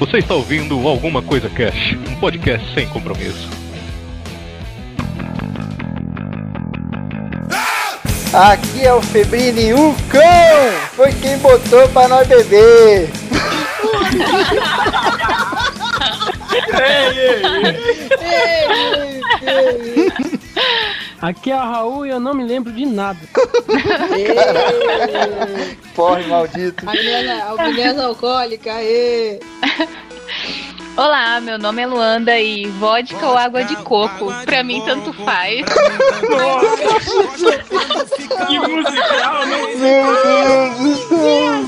Você está ouvindo Alguma Coisa Cash, um podcast sem compromisso. Aqui é o Febrini, o cão! Foi quem botou pra nós beber! Aqui é o Raul e eu não me lembro de nada. Porra, maldito! A beleza alcoólica, ê! Olá, meu nome é Luanda e vodka ou água de coco, pra mim tanto faz. Que musical, né? Meu Deus do céu!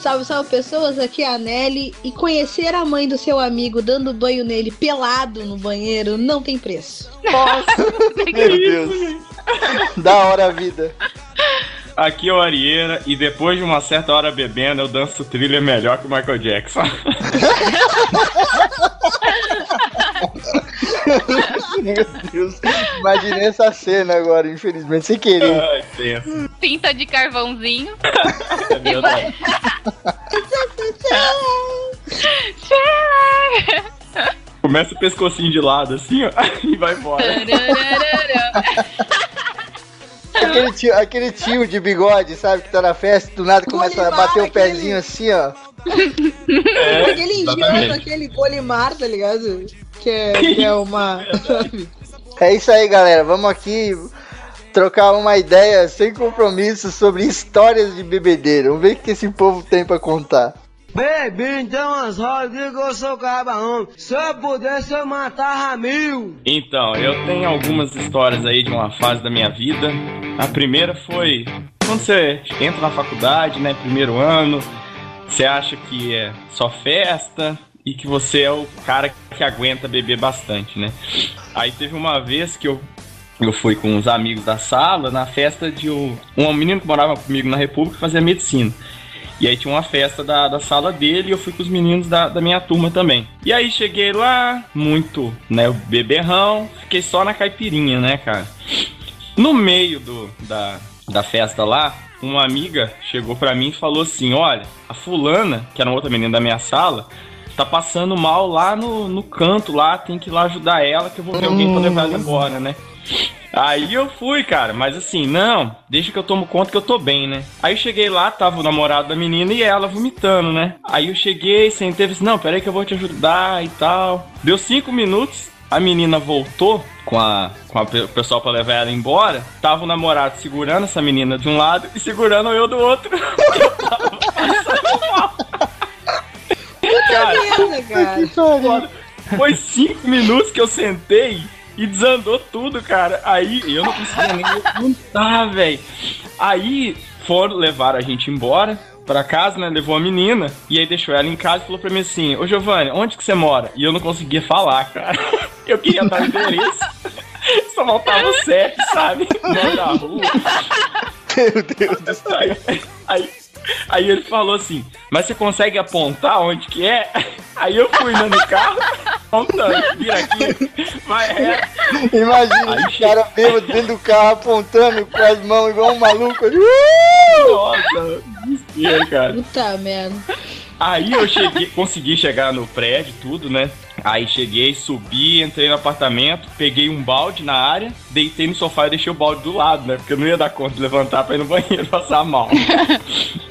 Salve, salve pessoas, aqui é a Nelly e conhecer a mãe do seu amigo dando banho nele pelado no banheiro não tem preço. Meu Deus! Da hora a vida! Aqui é o Arieira e depois de uma certa hora bebendo, eu danço trilha melhor que o Michael Jackson. Meu Deus! Imaginei essa cena agora, infelizmente, sem querer. Ai, tenso. Pinta de carvãozinho. É verdade. Começa o pescocinho de lado assim, ó, e vai embora. Aquele tio, aquele tio de bigode, sabe, que tá na festa, do nada começa a bater o pezinho assim, ó. aquele indiano, aquele Polimar, tá ligado? Que é, que é uma. É isso aí, galera. Vamos aqui trocar uma ideia sem compromisso sobre histórias de bebedeira. Vamos ver o que esse povo tem pra contar. Então as rodas eu sou cabarão. Se eu pudesse, eu matava mil. Então, eu tenho algumas histórias aí de uma fase da minha vida. A primeira foi quando você entra na faculdade, né, primeiro ano, você acha que é só festa e que você é o cara que aguenta beber bastante, né? Aí teve uma vez que eu eu fui com uns amigos da sala na festa de um, um menino que morava comigo na República fazia medicina. E aí tinha uma festa da, da sala dele e eu fui com os meninos da, da minha turma também. E aí cheguei lá, muito, né, beberrão, fiquei só na caipirinha, né, cara? No meio do, da, da festa lá, uma amiga chegou pra mim e falou assim: Olha, a fulana, que era outra menina da minha sala, tá passando mal lá no, no canto lá, tem que ir lá ajudar ela, que eu vou ver alguém pra levar ela embora, né? Aí eu fui, cara, mas assim, não, deixa que eu tomo conta que eu tô bem, né? Aí eu cheguei lá, tava o namorado da menina e ela vomitando, né? Aí eu cheguei, sentei e disse, não, peraí que eu vou te ajudar e tal. Deu cinco minutos, a menina voltou com, a, com a, o pessoal pra levar ela embora. Tava o namorado segurando essa menina de um lado e segurando eu do outro. eu tava passando mal. cara, Merda, cara. Foi cinco minutos que eu sentei e desandou tudo, cara. Aí eu não conseguia nem levantar, velho. Aí foram levar a gente embora pra casa, né? Levou a menina e aí deixou ela em casa e falou pra mim assim: Ô Giovanni, onde que você mora? E eu não conseguia falar, cara. Eu queria dar o endereço. Só faltava o CEP, sabe? O nome da rua. Meu Deus do céu. Aí, aí, aí ele falou assim, mas você consegue apontar onde que é? Aí eu fui né, no carro, apontando, vira aqui, vai reto. Imagina Aí o cara bêbado dentro do carro apontando com as mãos igual um maluco. ali. Uh! Nossa, desespero, cara. Puta merda. Aí eu cheguei, consegui chegar no prédio, tudo, né? Aí cheguei, subi, entrei no apartamento, peguei um balde na área, deitei no sofá e deixei o balde do lado, né? Porque eu não ia dar conta de levantar pra ir no banheiro passar mal.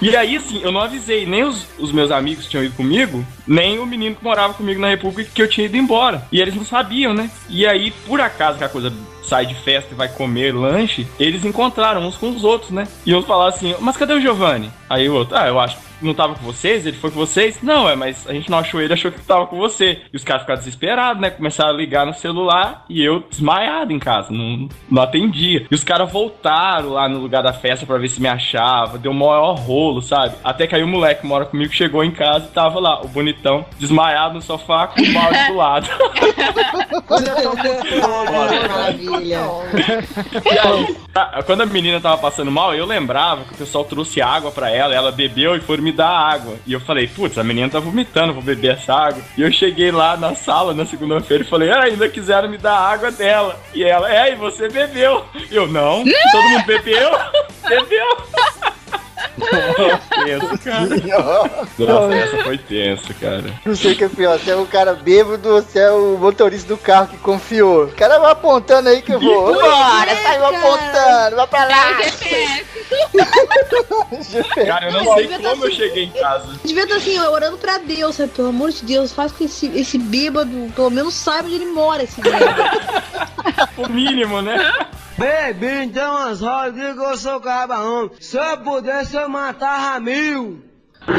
E aí, assim, eu não avisei nem os, os meus amigos que tinham ido comigo, nem o menino que morava comigo na República que eu tinha ido embora. E eles não sabiam, né? E aí, por acaso que a coisa sai de festa e vai comer lanche, eles encontraram uns com os outros, né? E uns falaram assim, mas cadê o Giovanni? Aí o outro, ah, eu acho não tava com vocês, ele foi com vocês? Não, é, mas a gente não achou ele, achou que tava com você. E os caras ficaram desesperados, né? Começaram a ligar no celular e eu desmaiado em casa, não, não atendia. E os caras voltaram lá no lugar da festa pra ver se me achava, deu o maior rolo, sabe? Até que aí o moleque que mora comigo chegou em casa e tava lá, o bonitão, desmaiado no sofá com o balde do lado. Maravilha. E aí, quando a menina tava passando mal, eu lembrava que o pessoal trouxe água pra ela, ela bebeu e foram me dar água. E eu falei, putz, a menina tá vomitando, vou beber essa água. E eu cheguei lá na sala na segunda-feira e falei, ah, ainda quiseram me dar água dela. E ela, é, e você bebeu. Eu, não, todo mundo bebeu? bebeu. Tenso, cara. Nossa, essa foi tenso, cara. Não sei o que é pior, se é o cara bêbado ou se é o motorista do carro que confiou. O cara vai apontando aí que eu vou. Bora, sai apontando, vai pra É lá. o GPS. Cara, eu não Não, sei tá como eu assim. cheguei em casa. Devia estar assim, orando pra Deus, sabe? Pelo amor de Deus, faz com que esse, esse bêbado, pelo menos saiba onde ele mora, esse bêbado. O mínimo, né? Baby, então as rodas que eu sou cabarão. Se eu pudesse, eu matava mil.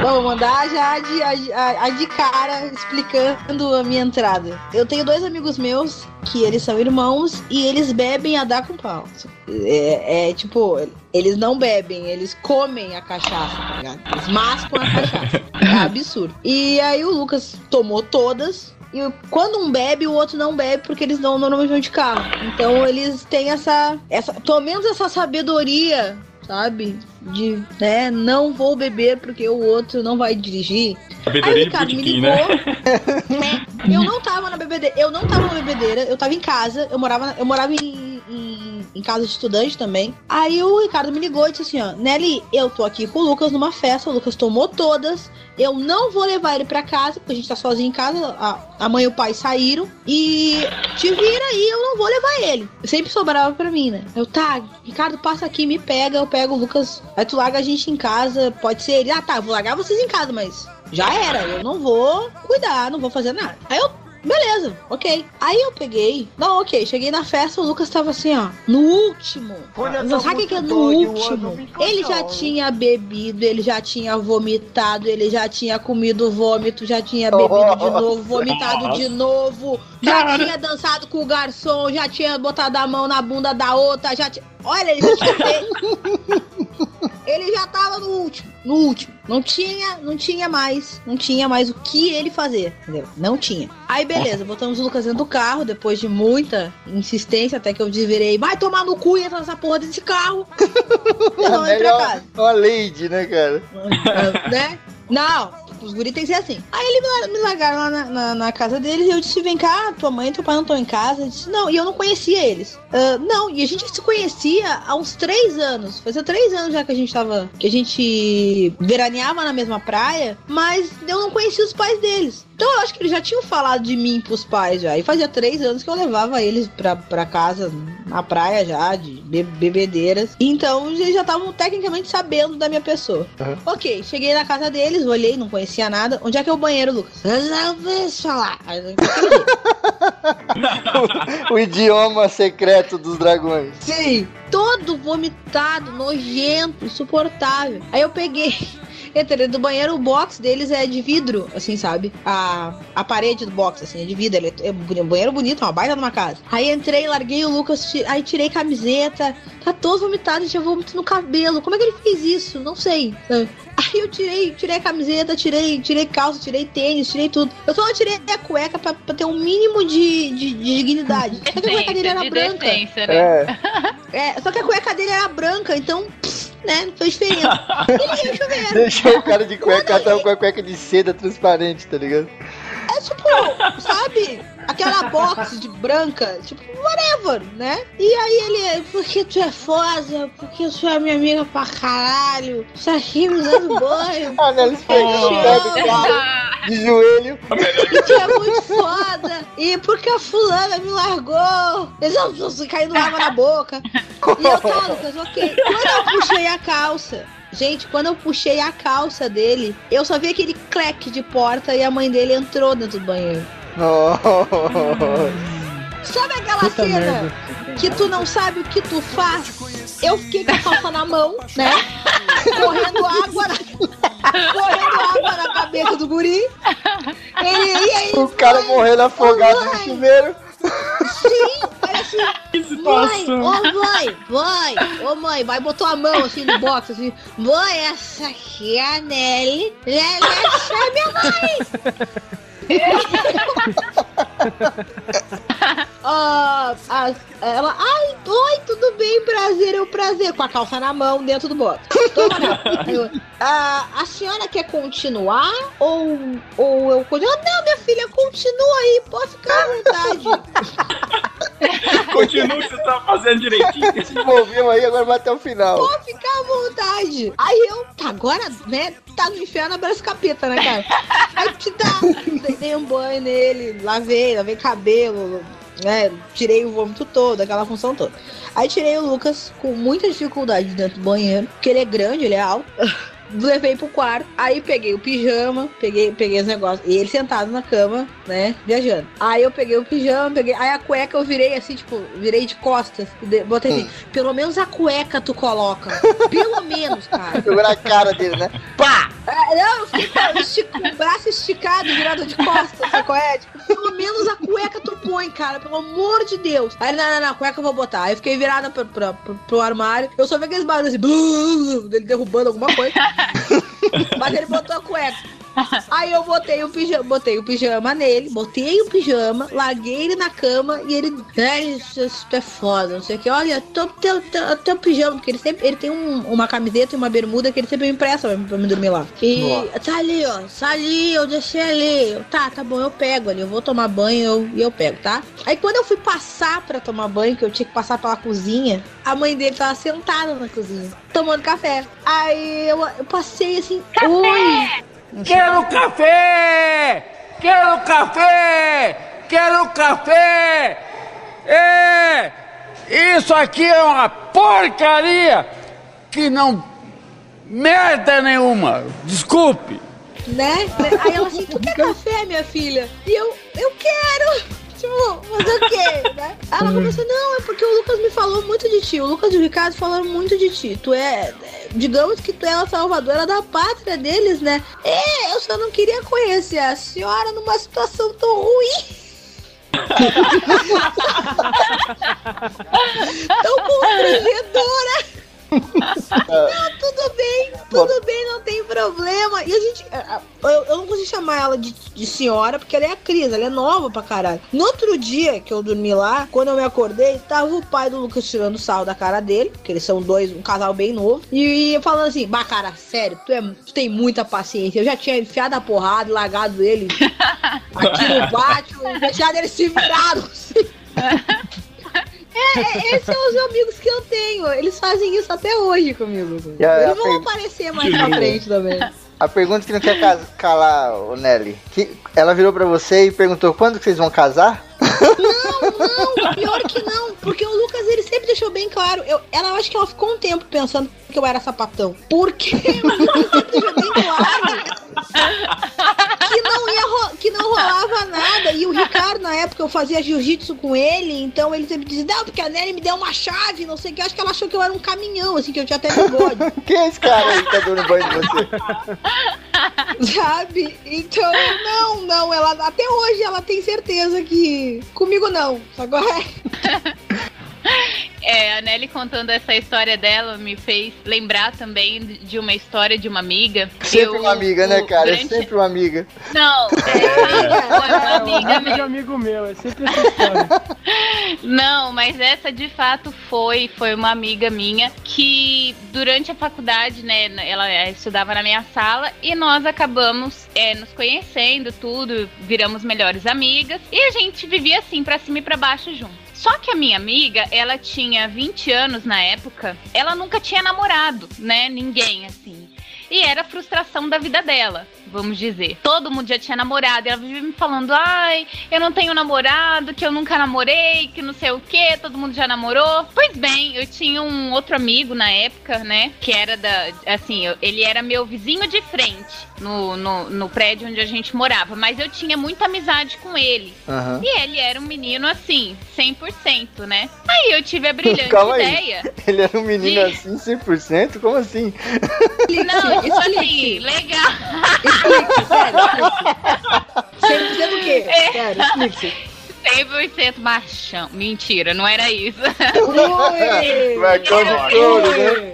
Vamos mandar já de, a, a- a de cara explicando a minha entrada. Eu tenho dois amigos meus que eles são irmãos e eles bebem a dar com pau. É, é, tipo, eles não bebem, eles comem a cachaça, tá ligado? Eles mascam a cachaça. É absurdo. E aí o Lucas tomou todas. E quando um bebe, o outro não bebe, porque eles não normalmente vão de carro. Então eles têm essa, essa. Pelo menos essa sabedoria sabe? De, né, não vou beber porque o outro não vai dirigir. Aí Sabedoria o de Ricardo me ligou. né? É, eu não tava na bebedeira, eu não tava na bebedeira, eu tava em casa, eu morava, eu morava em, em, em casa de estudante também. Aí o Ricardo me ligou e disse assim, ó, Nelly, eu tô aqui com o Lucas numa festa, o Lucas tomou todas, eu não vou levar ele pra casa, porque a gente tá sozinho em casa, a, a mãe e o pai saíram, e te vira aí, eu não vou levar ele. Sempre sobrava pra mim, né? Eu, tá, Ricardo, passa aqui, me pega, eu pego o Lucas, aí tu larga a gente em casa, pode ser ele, ah tá, eu vou largar vocês em casa, mas já era, eu não vou cuidar, não vou fazer nada. Aí eu, beleza, ok. Aí eu peguei, não, ok, cheguei na festa, o Lucas tava assim, ó, no último. Eu Não tô sabe o que que é no último? Ele já tinha bebido, ele já tinha vomitado, ele já tinha comido vômito, já tinha bebido de novo, vomitado de novo, já tinha dançado com o garçom, já tinha botado a mão na bunda da outra, já tinha. Olha, ele já tinha. Ele já tava no último, no último. Não tinha, não tinha mais, não tinha mais o que ele fazer, entendeu? Não tinha. Aí beleza, botamos o Lucas dentro do carro, depois de muita insistência, até que eu desvirei, vai tomar no cu e entra nessa porra desse carro. É pra melhor casa. uma lady, né, cara? né? Não, os guris tem que ser assim. Aí ele me, lar- me largaram lá na, na, na casa deles e eu disse: vem cá, tua mãe e teu pai não estão em casa. Eu disse, não, e eu não conhecia eles. Ah, não, e a gente se conhecia há uns três anos. Fazia três anos já que a gente tava. que a gente veraneava na mesma praia, mas eu não conhecia os pais deles. Então eu acho que eles já tinham falado de mim pros pais já. E fazia três anos que eu levava eles pra, pra casa, na praia já, de be- bebedeiras. Então eles já estavam tecnicamente sabendo da minha pessoa. Ok, cheguei na casa deles, olhei, não conhecia nada. Onde é que é o banheiro, Lucas? Eu não vou falar. Entendi. O idioma secreto dos dragões. Sim, todo vomitado, nojento, insuportável. Aí eu peguei. Entrei dentro do banheiro, o box deles é de vidro, assim, sabe? A, a parede do box, assim, é de vidro. Ele é, é um banheiro bonito, uma baita numa casa. Aí entrei, larguei o Lucas, aí tirei camiseta. Tá todo vomitado e tinha vômito no cabelo. Como é que ele fez isso? Não sei. sabe? Aí eu tirei, tirei a camiseta, tirei, tirei calça, tirei tênis, tirei tudo. Eu só tirei a cueca pra, pra ter um mínimo de, de, de dignidade. Só que a cueca dele era de branca. decência, né? É. É, só que a cueca dele era branca, então, pff, né, não diferença. Ele ia chover. Deixou o cara de cueca, tava com a cueca de seda transparente, tá ligado? É tipo, sabe? Aquela box de branca, tipo, whatever, né? E aí ele, porque tu é foda, porque tu é minha amiga pra caralho, isso aqui me dando banho. Ah, né? Eles de joelho. Tu é muito foda. E porque a fulana me largou. Eles caindo água na boca. E eu tá, Lucas, ok. Quando eu puxei a calça. Gente, quando eu puxei a calça dele, eu só vi aquele cleque de porta e a mãe dele entrou dentro do banheiro. Sabe aquela cena que tu não sabe o que tu faz? Eu fiquei com a calça na mão, né? Correndo água na, correndo água na cabeça do guri. Ele ia aí, O cara morrendo afogado no chuveiro. Sim, parece. Mãe, ô mãe, mãe, ô mãe, vai botou a mão assim no box, assim, mãe, essa aqui é a Nelly, Nelly, essa é minha mãe. Ah, a- ela, ai, oi, tudo bem, prazer, é um prazer, com a calça na mão dentro do não. Eu, "Ah, a senhora quer continuar ou, ou eu continuo? Não, minha filha, continua aí, pode ficar à vontade. Continua o que você tá fazendo direitinho. Se envolveu aí, agora vai até o final. Pode ficar à vontade. Aí eu, tá, agora, né, tá no inferno, abraço capeta, né, cara? Aí te dá, dei um banho nele, lavei, lavei cabelo, né, tirei o vômito todo, aquela função toda. Aí tirei o Lucas com muita dificuldade dentro do banheiro, porque ele é grande, ele é alto. Levei pro quarto, aí peguei o pijama, peguei, peguei os negócios, e ele sentado na cama, né, viajando. Aí eu peguei o pijama, peguei, aí a cueca eu virei assim, tipo, virei de costas, de- botei assim, pelo menos a cueca tu coloca, pelo menos, cara. Segurar a cara dele, né? Pá! É, Não, eu fiquei com o braço esticado, virado de costas, sabe qual é? Tipo, pelo menos a cueca tu põe, cara, pelo amor de Deus. Aí ele, não, não, não, a cueca eu vou botar. Aí eu fiquei virada pro, pro, pro- pro armário, eu só vi aqueles barulhos assim, blu, dele derrubando alguma coisa. Mas ele botou a cueca. Aí eu botei o pijama, botei o pijama nele, botei o pijama, larguei ele na cama e ele, é, isso, isso é foda, não sei o que. Olha, teu, teu, teu, teu pijama, porque ele sempre, ele tem um- uma camiseta e uma bermuda que ele sempre me empresta pra, pra me dormir lá. E Nossa. tá ali, ó, tá ali, eu deixei ali. Eu, Tá, tá bom, eu pego ali, eu vou tomar banho eu- e eu, pego, tá? Aí quando eu fui passar pra tomar banho, que eu tinha que passar pela cozinha, a mãe dele tava sentada na cozinha, tomando café. Aí eu, eu passei assim, oi. Quero café! Quero café! Quero café! É! Isso aqui é uma porcaria que não merda nenhuma. Desculpe. né? Aí ela assim, tu quer café, minha filha? E eu, eu quero! Tipo, fazer o quê, né? Aí ela começou, não, é porque o Lucas me falou muito de ti. O Lucas e o Ricardo falaram muito de ti. Tu é, é, digamos que tu é a salvadora da pátria deles, né? É, eu só não queria conhecer a senhora numa situação tão ruim. tão constrangedora. Não, tudo bem, tudo bem, não tem problema. E a gente. Eu, eu não consigo chamar ela de, de senhora, porque ela é a Cris, ela é nova pra caralho. No outro dia que eu dormi lá, quando eu me acordei, tava o pai do Lucas tirando sal da cara dele, que eles são dois, um casal bem novo, e falando assim: Bah, cara, sério, tu, é, tu tem muita paciência. Eu já tinha enfiado a porrada, e largado ele aqui no pátio, e deixado ele se virado. assim. É, é, esses são os amigos que eu tenho. Eles fazem isso até hoje comigo. A- Eles vão per- aparecer mais pra frente também. A pergunta que não quer calar, o Nelly. Que ela virou pra você e perguntou quando que vocês vão casar? Não, não, pior que não. Porque o Lucas, ele sempre deixou bem claro. Eu, ela acho que ela ficou um tempo pensando que eu era sapatão. Porque bem claro que não, ia que não rolava nada. E o Ricardo, na época, eu fazia jiu-jitsu com ele. Então ele sempre dizia, não, porque a Nelly me deu uma chave, não sei o que. Acho que ela achou que eu era um caminhão, assim, que eu tinha até bigode. Quem é esse cara aí que tá dando banho de você? Sabe? Então, não, não, ela até hoje ela tem certeza que comigo não. Agora É, a Nelly contando essa história dela me fez lembrar também de uma história de uma amiga. Sempre Eu- uma amiga, né, cara? É grande- sempre uma amiga. Não, é, foi uma É, um amiga amigo de amigo meu, é sempre essa história. Não, mas essa de fato foi foi uma amiga minha que durante a faculdade, né, ela estudava na minha sala e nós acabamos eh, nos conhecendo, tudo, viramos melhores amigas e a gente vivia assim pra cima e pra baixo junto. Só que a minha amiga, ela tinha 20 anos na época, ela nunca tinha namorado, né? Ninguém assim. E era a frustração da vida dela, vamos dizer. Todo mundo já tinha namorado. E ela vivia me falando: ai, eu não tenho namorado, que eu nunca namorei, que não sei o que, todo mundo já namorou. Pois bem, eu tinha um outro amigo na época, né? Que era da. Assim, eu- ele era meu vizinho de frente no, no, no prédio onde a gente morava. Mas eu tinha muita amizade com ele. Aham. E ele era um menino assim, 100%, né? Aí eu tive a brilhante Calma aí. ideia. Ele era um menino Sim. assim, 100%? Como assim? Não, isso assim, legal. Explique, sério. explique. 100% do quê? É. Sério, explique. 100% machão. Mentira, não era isso. De couro, né?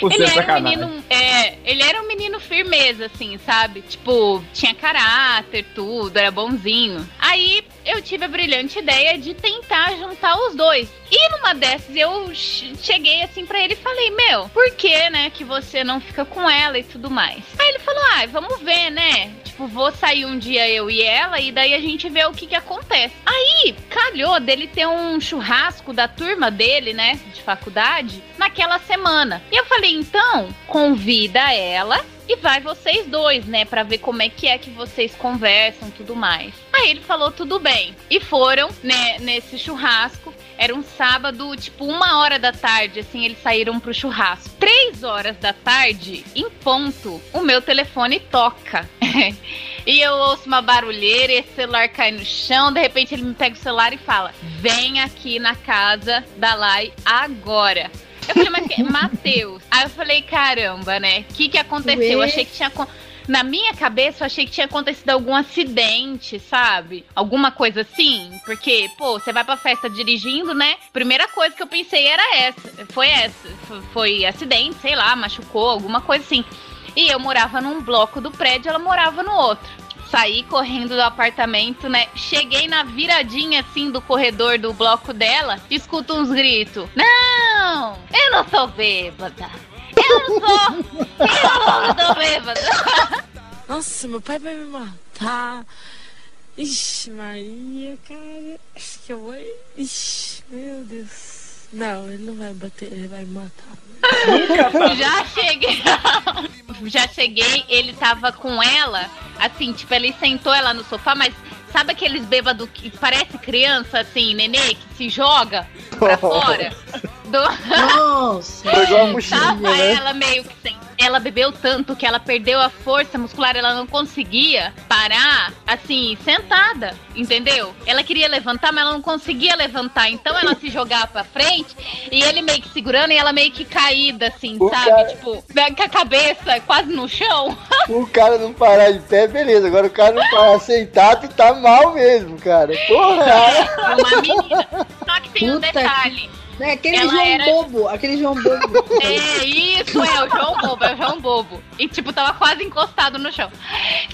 100% Ele era um sacanagem. menino, é, ele era um menino firmeza, assim, sabe? Tipo, tinha caráter, tudo, era bonzinho. Aí eu tive a brilhante ideia de tentar juntar os dois. E numa dessas eu ch- cheguei assim pra ele e falei, meu, por que, né, que você não fica com ela e tudo mais? Aí ele falou, ah, vamos ver, né? Tipo, vou sair um dia eu e ela e daí a gente vê o que que acontece. Aí, calhou dele ter um churrasco da turma dele, né, de faculdade, naquela semana. E eu falei, então, convida ela e vai vocês dois, né, Pra ver como é que é que vocês conversam, tudo mais. Aí ele falou tudo bem e foram, né, nesse churrasco. Era um sábado, tipo uma hora da tarde, assim, eles saíram pro churrasco. Três horas da tarde, em ponto, o meu telefone toca. e eu ouço uma barulheira e esse celular cai no chão. De repente ele me pega o celular e fala: Vem aqui na casa da Lai agora. Eu falei, mas que? Matheus. Aí eu falei, caramba, né? O que, que aconteceu? Eu achei que tinha. Na minha cabeça, eu achei que tinha acontecido algum acidente, sabe? Alguma coisa assim. Porque, pô, você vai pra festa dirigindo, né? Primeira coisa que eu pensei era essa. Foi essa. Foi acidente, sei lá, machucou, alguma coisa assim. E eu morava num bloco do prédio, ela morava no outro. Saí correndo do apartamento, né? Cheguei na viradinha assim do corredor do bloco dela, escuto uns gritos. Não! Eu não sou bêbada! Eu sou! Eu tô bêbada! Nossa, meu pai vai me matar. Ixi, Maria, cara. Acho que eu vou. Ixi, meu Deus. Não, ele não vai bater, ele vai me matar. Já cheguei. Já cheguei, ele tava com ela, assim, tipo, ele sentou ela no sofá, mas sabe aqueles bêbados que parece criança, assim, nenê, que se joga pra fora? Do... Nossa. Igual a mochilinha, Tava né? ela meio que sem. Ela bebeu tanto que ela perdeu a força muscular, ela não conseguia parar, assim, sentada, entendeu? Ela queria levantar, mas ela não conseguia levantar. Então ela se jogava pra frente e ele meio que segurando e ela meio que caída, assim, O sabe? cara- Tipo, com a cabeça quase no chão. O cara não parar de pé, beleza. Agora o cara não parar sentado, tá mal mesmo, cara. Porra! Uma menina. Só que tem um Puta detalhe. É aquele Ela João era- Bobo, aquele João Bobo. É, isso é o João Bobo, é o João Bobo. E, tipo, tava quase encostado no chão.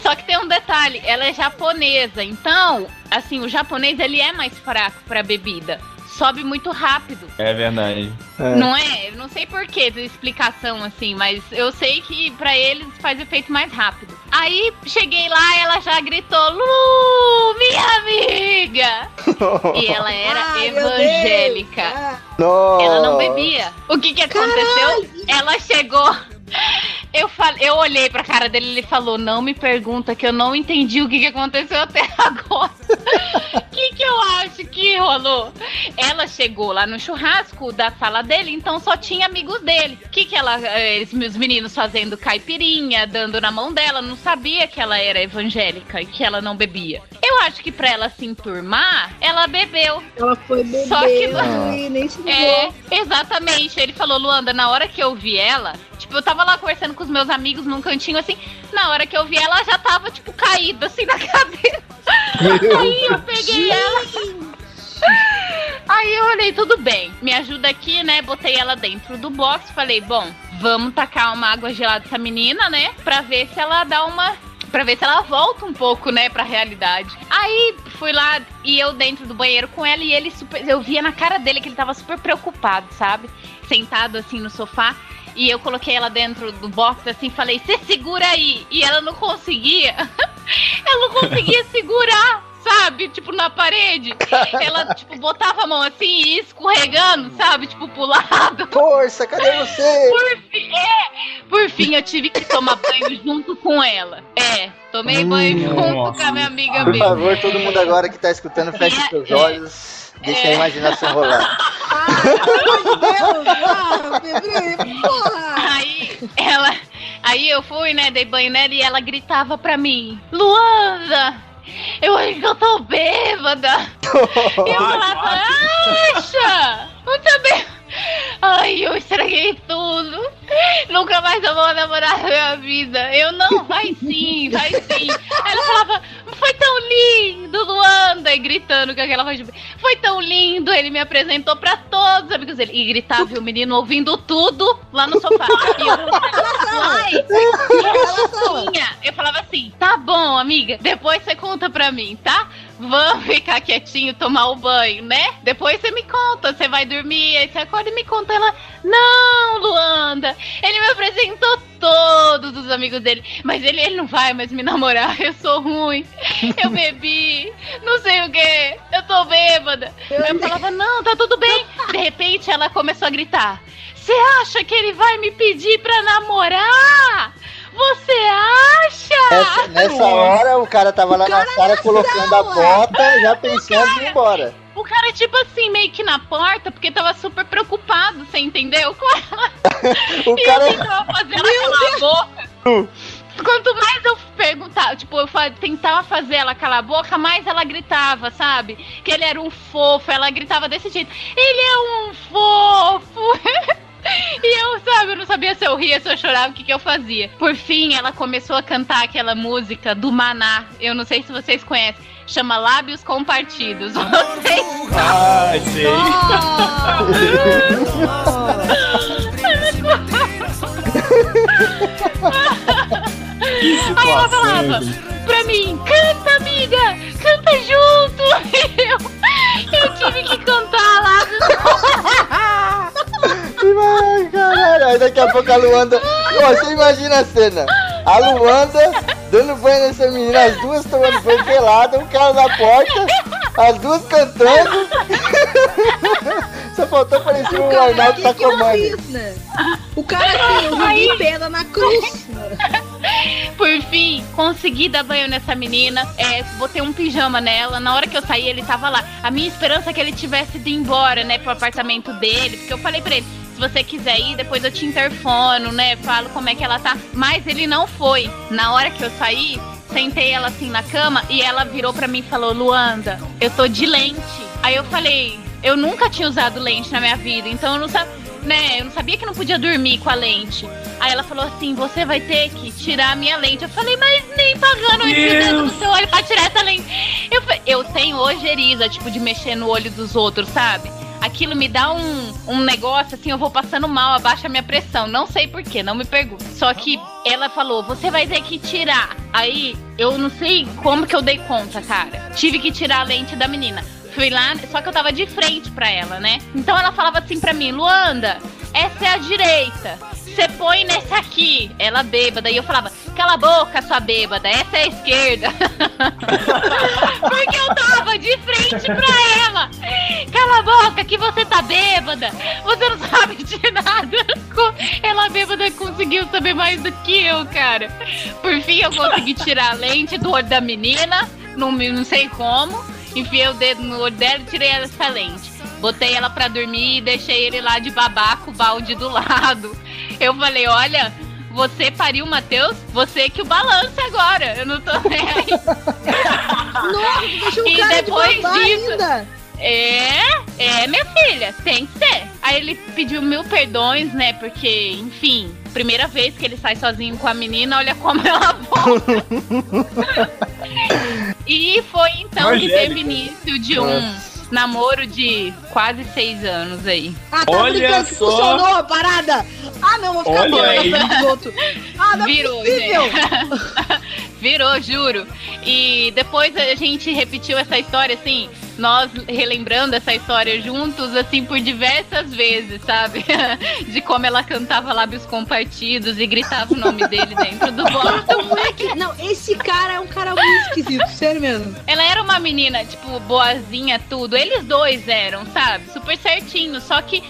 Só que tem um detalhe, ela é japonesa, então, assim, o japonês, ele é mais fraco pra bebida. Sobe muito rápido, É verdade. É. não é? Eu não sei por que da explicação, assim, mas eu sei que pra eles faz efeito mais rápido. Aí, cheguei lá, ela já gritou, Lu, minha amiga! E ela era evangélica. Ah, Nossa. Ela não bebia. O que que aconteceu? Ela chegou. Eu, falei, eu olhei pra cara dele e ele falou: Não me pergunta, que eu não entendi o que, que aconteceu até agora. O que, que eu acho que rolou? Ela chegou lá no churrasco da sala dele, então só tinha amigos dele. O que, que ela. eh, os meninos fazendo caipirinha, dando na mão dela, não sabia que ela era evangélica e que ela não bebia. Eu acho que pra ela se enturmar, ela bebeu. Ela foi beber Só que e nem se. É, exatamente. Ele falou, Luanda, na hora que eu vi ela, tipo, eu tava lá conversando com os meus amigos num cantinho assim, na hora que eu vi ela, ela já tava, tipo, caída assim na cadeira. Aí eu peguei ela. Aí eu olhei, tudo bem, me ajuda aqui, né? Botei ela dentro do box, falei, bom, vamos tacar uma água gelada nessa menina, né? Pra ver se ela dá uma. Pra ver se ela volta um pouco, né, pra realidade. Aí fui lá e eu dentro do banheiro com ela e ele super. Eu via na cara dele que ele tava super preocupado, sabe? Sentado assim no sofá. E eu coloquei ela dentro do box assim, falei, você segura aí. E ela não conseguia. ela não conseguia segurar, sabe? Tipo, na parede. Ela, tipo, botava a mão assim e ia escorregando, sabe? Tipo, pro lado. Força, cadê você? Por fim, é, por fim, eu tive que tomar banho junto com ela. É, tomei banho junto Nossa. com a minha amiga Por mesmo. favor, todo mundo agora que tá escutando, feche seus olhos. Deixa a imaginação rolar. Meu Deus, ah, bebê, porra. Aí ela. Aí eu fui, né? Dei banho nela e ela gritava pra mim: Luanda! Eu acho que eu tô bêbada! E eu falava, acha! Eu também. Ai, eu estraguei tudo. Nunca mais eu vou namorar na minha vida. Eu não, vai sim, vai sim. Aí ela falava, foi tão lindo, Luanda, e gritando com aquela voz de... Foi tão lindo, ele me apresentou pra todos os amigos dele. E gritava, e o menino ouvindo tudo lá no sofá. E eu ai. Eu falava assim, tá bom, amiga, depois você conta pra mim, tá? Vamos ficar quietinho, tomar o banho, né? Depois você me conta, você vai dormir, aí você acorda e me conta. Ela, não, Luanda, ele me apresentou todos os amigos dele. Mas ele, ele não vai mais me namorar, eu sou ruim. Eu bebi, não sei o que, eu tô bêbada. Eu, eu falava, não, tá tudo bem. De repente ela começou a gritar. Você acha que ele vai me pedir pra namorar? Você acha? Essa, nessa hora o cara tava lá na sala colocando a bota, já pensando em ir embora. O cara, tipo assim, meio que na porta, porque tava super preocupado, você entendeu? Com ela. O e cara- eu tentava fazer ela calar a boca. Quanto mais eu perguntava, tipo, eu tentava fazer ela calar a boca, mais ela gritava, sabe? Que ele era um fofo, ela gritava desse jeito. Ele é um fofo! E eu, sabe, eu não sabia se eu ria, se eu chorava, o que, que eu fazia. Por fim, ela começou a cantar aquela música do Maná. Eu não sei se vocês conhecem. Chama Lábios Compartidos. Vocês sei. Aí ela falava pra mim, canta, amiga! Canta junto! Eu, eu tive que cantar daqui a pouco a Luanda. Você imagina a cena. A Luanda dando banho nessa menina, as duas tomando banho pelada, o cara na porta, as duas cantando. Só faltou parecer um Arnaldo que que eu Sacomani. né? O cara assim, eu joguei pedra na cruz. né? Por fim, consegui dar banho nessa menina. É, botei um pijama nela. Na hora que eu saí, ele tava lá. A minha esperança é que ele tivesse ido embora, né, pro apartamento dele. Porque eu falei pra ele: você quiser ir, depois eu te interfono, né? Falo como é que ela tá. Mas ele não foi. Na hora que eu saí, sentei ela assim na cama e ela virou pra mim e falou: Luanda, eu tô de lente. Aí eu falei: eu nunca tinha usado lente na minha vida, então eu não sabia. Né, eu não sabia que não podia dormir com a lente. Aí ela falou assim: você vai ter que tirar a minha lente. Eu falei, mas nem pagando dedo no seu olho pra tirar essa lente. Eu, eu tenho ojeriza, tipo, de mexer no olho dos outros, sabe? Aquilo me dá um, um negócio assim, eu vou passando mal, abaixa a minha pressão. Não sei porquê, não me pergunte. Só que ela falou, você vai ter que tirar. Aí eu não sei como que eu dei conta, cara. Tive que tirar a lente da menina. Fui lá, só que eu tava de frente pra ela, né? Então ela falava assim pra mim, Luanda, essa é a direita. Você põe nessa aqui. Ela bêbada. E eu falava, cala a boca, sua bêbada. Essa é a esquerda. Porque eu tava de frente pra ela. Cala a boca, que você tá bêbada. Você não sabe de nada. Ela bêbada conseguiu saber mais do que eu, cara. Por fim, eu consegui tirar a lente do olho da menina. Não, não sei como. Enfiei o dedo no olho dela e tirei essa lente. Botei ela pra dormir e deixei ele lá de babaco, o balde do lado. Eu falei, olha, você pariu, Matheus, você que o balança agora. Eu não tô nem aí. Nossa, deixa o E cara depois de disso- ainda. É, é, minha filha, tem que ser. Aí ele pediu mil perdões, né? Porque, enfim, primeira vez que ele sai sozinho com a menina, olha como ela volta. E foi então que teve início de um namoro de quase seis anos aí. Ah, tá Olha brincando que só. funcionou a parada. Ah, não, vou ficar outros. Ah, não Virou, é possível. Virou, juro. E depois a gente repetiu essa história, assim, nós relembrando essa história juntos, assim, por diversas vezes, sabe? De como ela cantava lábios compartidos e gritava o nome dele dentro do bloco. Então, moleque, não, esse cara é um cara muito esquisito, sério mesmo. Ela era uma menina, tipo, boazinha, tudo. Eles dois eram, sabe? Super certinho. Só que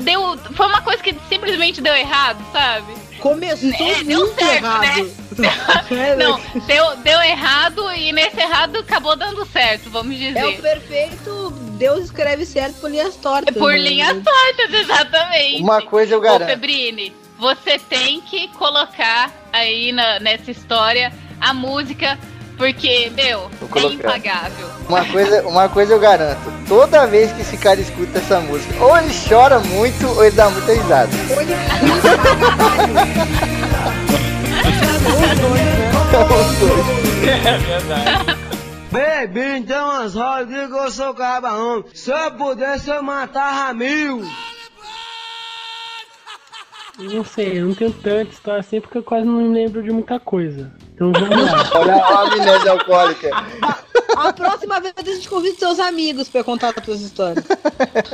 deu. Foi uma coisa que simplesmente deu errado, sabe? Começou É, deu muito certo, errado. É, Não, deu, deu errado e nesse errado acabou dando certo, vamos dizer. É o perfeito, Deus escreve certo por linhas tortas. Por né? linhas tortas, exatamente. Uma coisa eu Ô, garanto. Febrini, você tem que colocar aí na- nessa história a música, porque, meu, é impagável. Uma coisa, uma coisa eu garanto. Toda vez que esse cara escuta essa música, ou ele chora muito, ou ele dá muita risada. É verdade. Baby, então as rodas eu sou cabarão. Se eu pudesse, eu matava mil. Não sei, eu não tenho tanta história assim porque eu quase não me lembro de muita coisa. Então vamos lá. Olha a amnésia alcoólica. A próxima vez a gente convida seus amigos pra contar as tuas histórias.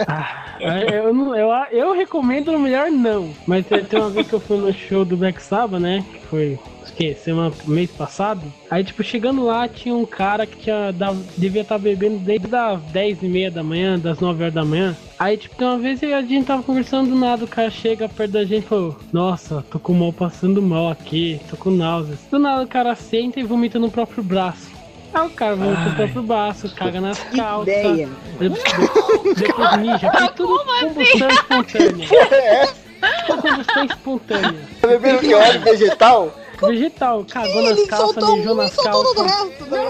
Ah, eu, não- eu, eu recomendo melhor não. Mas tem tem uma vez que eu fui no show do Black Sabbath, né? Que foi. Que semana, mês passado. Aí, tipo, chegando lá, tinha um cara que tinha, dava- devia estar bebendo desde as 10 e meia da manhã, das 9 horas da manhã. Aí, tipo, tem uma vez a gente tava conversando do nada, o cara chega perto da gente e falou: Nossa, tô com mal passando mal aqui, tô com náuseas. Do nada o cara senta e vomita no próprio braço. Aí o cara vomita no próprio braço, caga nas calças. ideia. Depois, depois mija, foi tudo combustão espontânea. Combustão espontânea. Tá bebendo que óleo vegetal? Vegetal, cagou nas Ele calças, mijou nas soltou todo o calças. resto. né?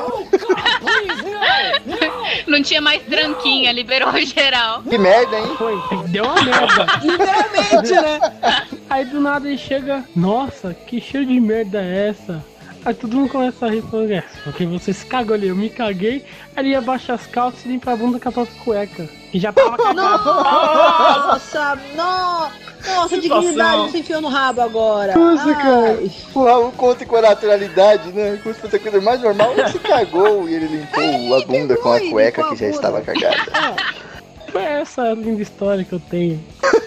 Não tinha mais tranquinha, liberou geral. Que merda, hein? Foi, deu uma merda. Literalmente, né? Aí do nada ele chega, nossa, que cheiro de merda é essa? Aí todo mundo começa a rir falando, é, porque você se cagou ali, eu me caguei, aí ele abaixa as calças e limpa a bunda com a própria cueca. Que já tava cagado. Nossa, no... nossa, Situação. dignidade você enfiou no rabo agora. Nossa, cara. Ai. O Raul conta com a naturalidade, né? Como se fosse a coisa mais normal. Ele se cagou e ele limpou a bunda com a cueca que já estava cagada. Foi essa linda história que eu tenho.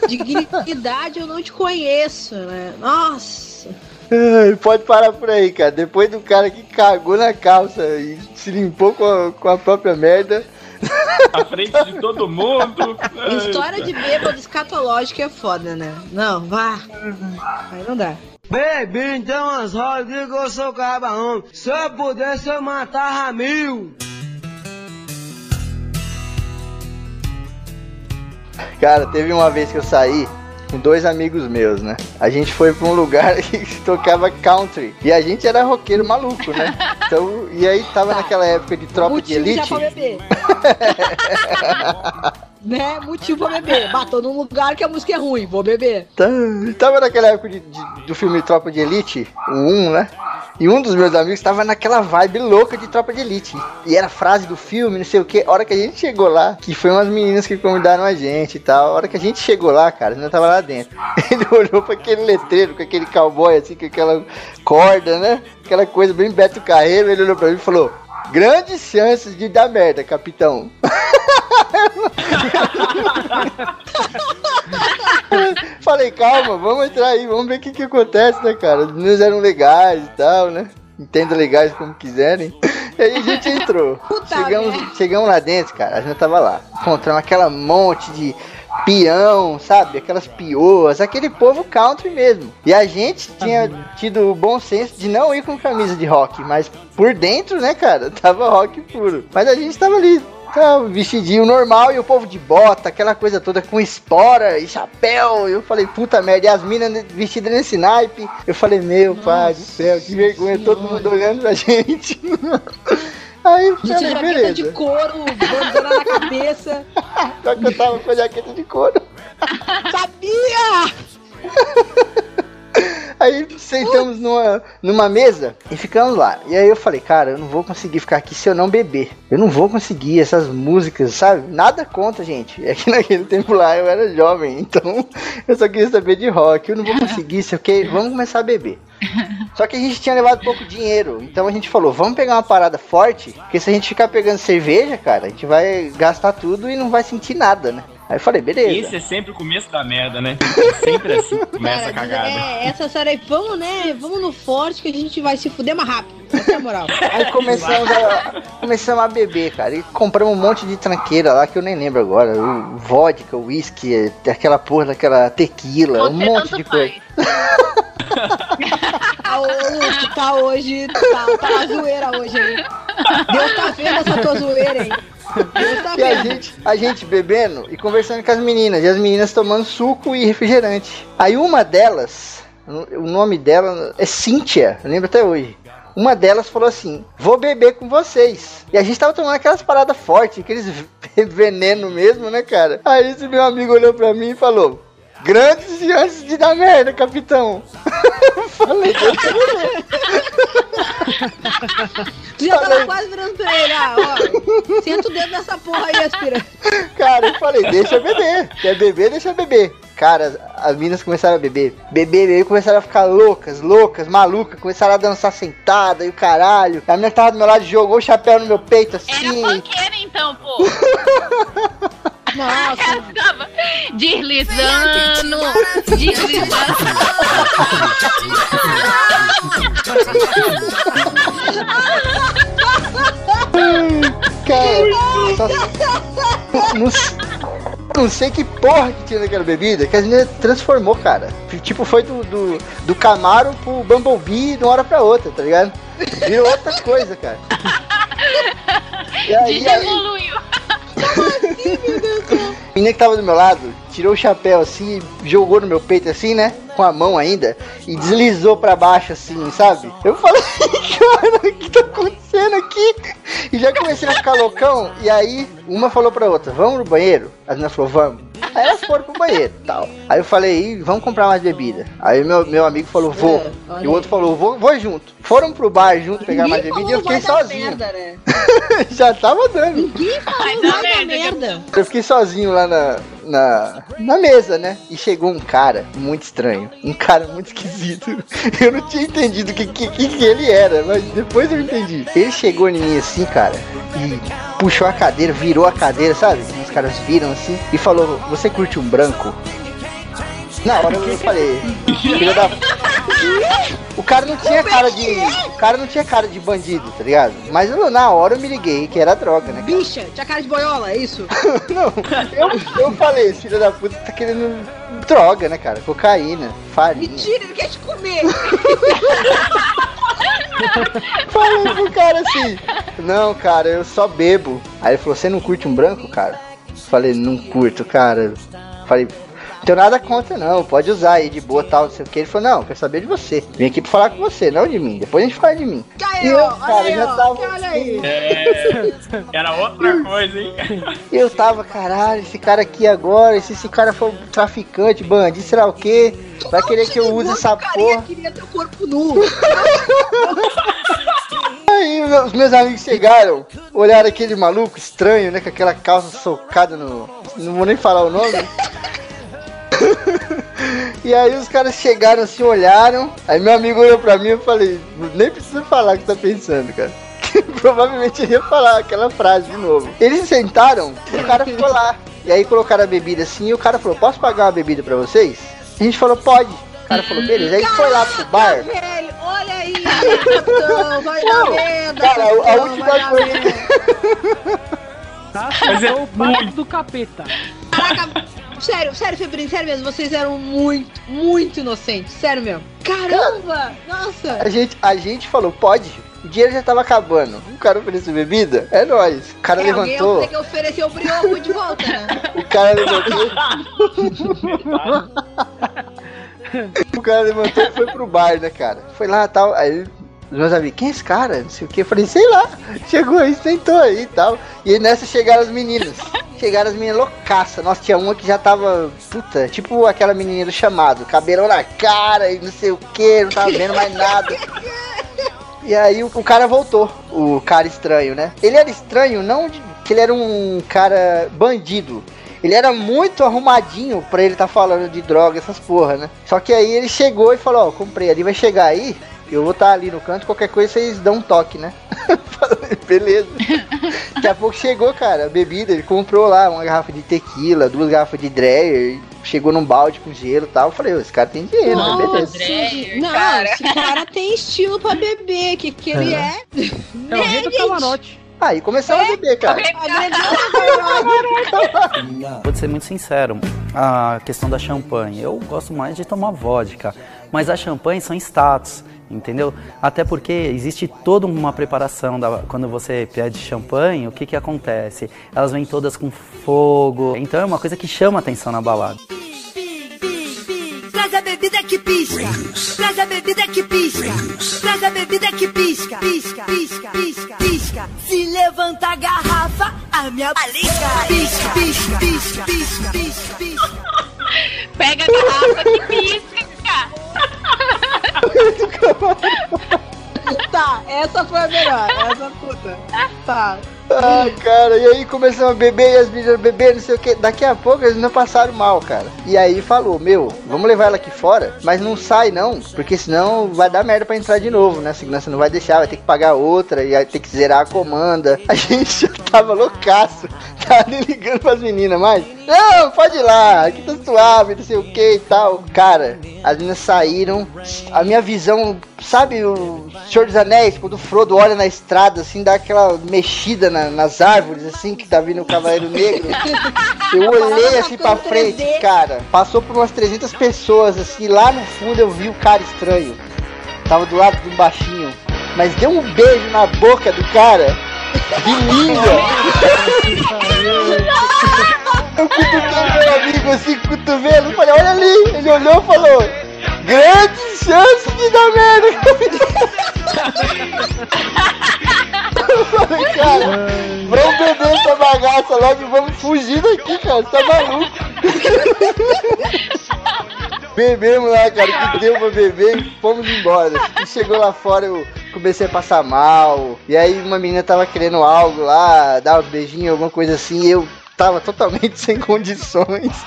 Dignidade eu não te conheço, né? Nossa. Ai, Pode parar por aí, cara. Depois do cara que cagou na calça e se limpou com a, com a própria merda. À frente de todo mundo. História de bêbado escatológico é foda, né? Não, vá. Aí não dá. Baby, então as rodas que eu sou cabarão. Se eu pudesse, eu matava mil. Cara, teve uma vez que eu saí com dois amigos meus, né? A gente foi pra um lugar que tocava country. E a gente era roqueiro maluco, né? Então, e aí tava naquela época de tropa de Motivo já elite. pra beber. né? Motivo pra beber. Batou num lugar que a música é ruim, vou beber. Tá- Tava naquela época de- de- do filme Tropa de Elite, o 1, né? E um dos meus amigos tava naquela vibe louca de Tropa de Elite. E era frase do filme, não sei o que. A hora que a gente chegou lá, que foi umas meninas que convidaram a gente e tal. A hora que a gente chegou lá, cara, ainda tava lá dentro. Ele olhou pra aquele letreiro, com aquele cowboy assim, com aquela corda, né? Aquela coisa bem Beto Carreiro. Ele olhou pra mim e falou: Grandes chances de dar merda, capitão. Falei, calma, vamos entrar aí, vamos ver o que que acontece, né, cara? Os meninos eram legais e tal, né? Entenda legais como quiserem. E aí a gente entrou. Puta chegamos, chegamos lá dentro, cara, a gente tava lá. Encontramos aquela monte de peão, sabe? Aquelas pioas, aquele povo country mesmo. E a gente tinha tido o bom senso de não ir com camisa de rock, mas por dentro, né, cara, tava rock puro. Mas a gente tava ali, tava vestidinho normal e o povo de bota, aquela coisa toda com espora e chapéu. Eu falei, puta merda, e as minas vestidas nesse naipe. Eu falei, meu pai do céu, que vergonha, todo mundo olhando pra gente. Aí, falei, jaqueta beleza. de couro, bandana na cabeça. Só que eu tava com a jaqueta de couro. Sabia! Aí sentamos numa, numa mesa e ficamos lá. E aí eu falei, cara, eu não vou conseguir ficar aqui se eu não beber. Eu não vou conseguir essas músicas, sabe? Nada contra, gente. É que naquele tempo lá eu era jovem, então eu só queria saber de rock. Eu não vou conseguir, se ok, vamos começar a beber. Só que a gente tinha levado pouco dinheiro, então a gente falou, vamos pegar uma parada forte, porque se a gente ficar pegando cerveja, cara, a gente vai gastar tudo e não vai sentir nada, né? Aí eu falei, beleza. Esse é sempre o começo da merda, né? É sempre assim que começa a cagada. é, essa série aí, vamos, né? Vamos no forte que a gente vai se fuder mais rápido. Essa é a moral. Aí começamos a, começamos a beber, cara. E compramos um monte de tranqueira lá que eu nem lembro agora. O vodka, o whisky, aquela porra daquela tequila, um Você monte tanto de coisa. faz. Ah, ô, Luke, tá hoje, tá, tá uma zoeira hoje, hein? Deus tá vendo essa tua zoeira, hein? Tá E a gente, a gente bebendo e conversando com as meninas. E as meninas tomando suco e refrigerante. Aí uma delas, o nome dela é Cíntia, eu lembro até hoje. Uma delas falou assim: Vou beber com vocês. E a gente tava tomando aquelas paradas fortes, aqueles veneno mesmo, né, cara? Aí esse meu amigo olhou pra mim e falou: Grandes chances de dar merda, capitão. Eu falei, já tava Falei. quase virando pra ele, ah, ó. Senta o dedo nessa porra aí, aspirante. Cara, eu falei, deixa eu beber. Quer beber, deixa eu beber. Cara, as meninas começaram a beber. Beber, beber, começaram a ficar loucas, loucas, malucas. Começaram a dançar sentada e o caralho. A menina que tava do meu lado jogou o chapéu no meu peito Era assim. funkeira então, pô. Nossa, Ela ficava deslizando, deslizando. Cara, só... não, não sei que porra que tinha naquela bebida, que a gente transformou, cara. Tipo, foi do, do, do Camaro pro Bumblebee de uma hora pra outra, tá ligado? Virou outra coisa, cara. E aí, aí, Desevoluiu. a menina que tava do meu lado tirou o chapéu assim, jogou no meu peito assim, né? Com a mão ainda, e deslizou pra baixo assim, sabe? Eu falei, cara, o que tá acontecendo aqui? E já comecei a ficar loucão, e aí uma falou pra outra, vamos no banheiro? A menina falou, vamos. Aí elas foram pro banheiro tal. Aí eu falei, "Ih, vamos comprar mais bebida. Aí meu, meu amigo falou, vou. É, e o outro falou, vou, vou junto. Foram pro bar junto pegar mais bebida e eu fiquei sozinho. merda, né? já tava dando. Ninguém falou dar merda, merda. Eu fiquei sozinho lá na, na, na mesa, né? E chegou um cara muito estranho. Um cara muito esquisito. Eu não tinha entendido o que, que, que ele era, mas depois eu entendi. Ele chegou em mim assim, cara, e puxou a cadeira, virou a cadeira, sabe? Os caras viram assim e falou: Você curte um branco? Na hora eu falei, filho da. O cara não tinha cara de. O cara não tinha cara de bandido, tá ligado? Mas eu, na hora eu me liguei que era droga, né? cara? Bicha, tinha cara de boiola, é isso? Não, eu, eu falei, filho da puta tá querendo droga, né, cara? Cocaína, farinha. Mentira, ele quer te comer. Falei pro cara assim, não, cara, eu só bebo. Aí ele falou, você não curte um branco, cara? Falei, não curto, cara. Falei, não tenho nada contra não, pode usar aí de boa tal, não sei o que. Ele falou, não, quero saber de você. Vim aqui pra falar com você, não de mim. Depois a gente fala de mim. E Caiu, eu, olha cara, aí, já tava olha aí. É, era outra coisa, hein? Eu tava, caralho, esse cara aqui agora, se esse cara for traficante, bandido, sei lá o que, vai querer que eu use essa carinha porra. queria teu corpo nu. Aí os meus amigos chegaram, olharam aquele maluco estranho, né? Com aquela calça socada no. Não vou nem falar o nome. e aí os caras chegaram assim, olharam. Aí meu amigo olhou pra mim e eu falei, nem precisa falar o que tá pensando, cara. Provavelmente ele ia falar aquela frase de novo. Eles sentaram e o cara ficou lá. E aí colocaram a bebida assim e o cara falou, posso pagar uma bebida pra vocês? A gente falou, pode. O cara falou, beleza. Aí foi lá pro bar. Velho, olha aí, capitão, vai dar merda. Cara, a- última coisa-. Tá? Mas é Sou o muito. do capeta. Caraca, sério, sério, Febrinho, sério mesmo, vocês eram muito, muito inocentes, sério mesmo. Caramba, nossa. A gente, a gente falou, pode. O dinheiro já tava acabando. O cara ofereceu bebida? É nóis. O cara É, alguém levantou. ter que oferecer o brioco de volta, né? O cara levantou. o cara levantou e foi pro bar, né, cara? Foi lá tal. Aí os meus amigos, quem é esse cara? Não sei o que. Eu falei, sei lá. Chegou aí, sentou aí e tal. E nessa chegaram as meninas. Chegaram as meninas loucaças. Nossa, tinha uma que já tava, puta, tipo aquela menininha do chamado. Cabelão na cara e não sei o que, não tava vendo mais nada. E aí o, o cara voltou, o cara estranho, né? Ele era estranho, não de, que ele era um cara bandido. Ele era muito arrumadinho pra ele tá falando de droga, essas porra, né? Só que aí ele chegou e falou, ó, comprei ali, vai chegar aí, eu vou estar ali no canto, qualquer coisa vocês dão um toque, né? Falei, Beleza. Daqui a pouco chegou, cara, a bebida, ele comprou lá uma garrafa de tequila, duas garrafas de Dreyer, chegou num balde com gelo e tal. Eu falei, esse cara tem dinheiro, né? Beleza. Dreyer, Não, cara. esse cara tem estilo pra beber, que que ele é? É o rei do camarote. Aí começamos a beber, cara. Vou ser muito sincero, a questão da champanhe, eu gosto mais de tomar vodka, mas as champanhes são status, entendeu? Até porque existe toda uma preparação da, quando você pede champanhe, o que que acontece? Elas vêm todas com fogo, então é uma coisa que chama atenção na balada. Traz a bebida que pisca. Traz a bebida que pisca. Traz a bebida que pisca. Pisca, pisca, pisca, pisca. Se levanta a garrafa, a minha balica. Pisca, pisca, pisca, pisca, pisca, pisca. Pega a garrafa que pisca. Tá, essa foi a melhor, essa puta. Tá. Ah, cara, e aí começamos a beber e as meninas beber, não sei o que. Daqui a pouco eles não passaram mal, cara. E aí falou, meu, vamos levar ela aqui fora, mas não sai não, porque senão vai dar merda pra entrar de novo, né? A segurança não vai deixar, vai ter que pagar outra e aí ter que zerar a comanda. A gente já tava loucaço, tava ligando pras meninas mais. Não, pode ir lá, aqui tá suave, não sei o que e tal. Cara, as meninas saíram, a minha visão, sabe o Senhor dos Anéis, quando o Frodo olha na estrada, assim, dá aquela mexida na- nas árvores, assim, que tá vindo o Cavaleiro Negro. Eu olhei assim pra frente, cara. Passou por umas 300 pessoas, assim. Lá no fundo eu vi o cara estranho. Tava do lado do baixinho. Mas deu um beijo na boca do cara. De língua. Eu cutuquei meu amigo assim, cotovelo. Falei, olha ali. Ele olhou e falou: Grande chance de dar merda. Falei, cara, vamos beber essa bagaça logo e vamos fugir daqui, cara. Você tá maluco? Bebemos lá, cara, que deu pra beber e fomos embora. E chegou lá fora, eu comecei a passar mal. E aí uma menina tava querendo algo lá, dar um beijinho, alguma coisa assim, e eu tava totalmente sem condições.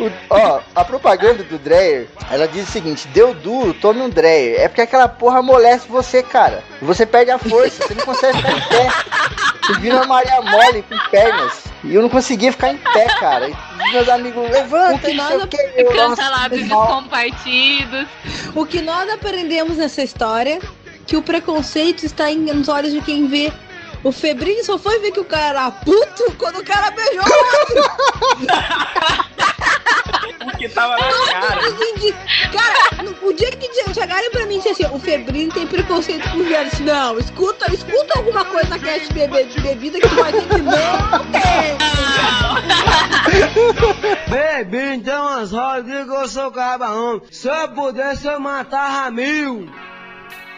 O- ó, a propaganda do Dreyer, ela diz o seguinte: deu duro, tome um Dreyer. É porque aquela porra amolece você, cara. Você perde a força, você não consegue ficar em pé. Você vira uma Maria Mole com pernas. E eu não conseguia ficar em pé, cara. E meus amigos, levanta, que não sei nós o que. Eu, Canta nossa, lábios mal. descompartidos. O que nós aprendemos nessa história que o preconceito está em- nos olhos de quem vê. O Febrinho só foi ver que o cara era puto quando o cara beijou o outro. Porque tava na cara. Entendi. Cara, o dia que chegarem pra mim e disser assim, o Febrinho tem preconceito com mulheres. Eu disse, Não, escuta, escuta alguma coisa na cast de, bebida que vai ter que não tem. Baby, então as rodas que eu sou cabarão. Se eu pudesse, eu matava mil.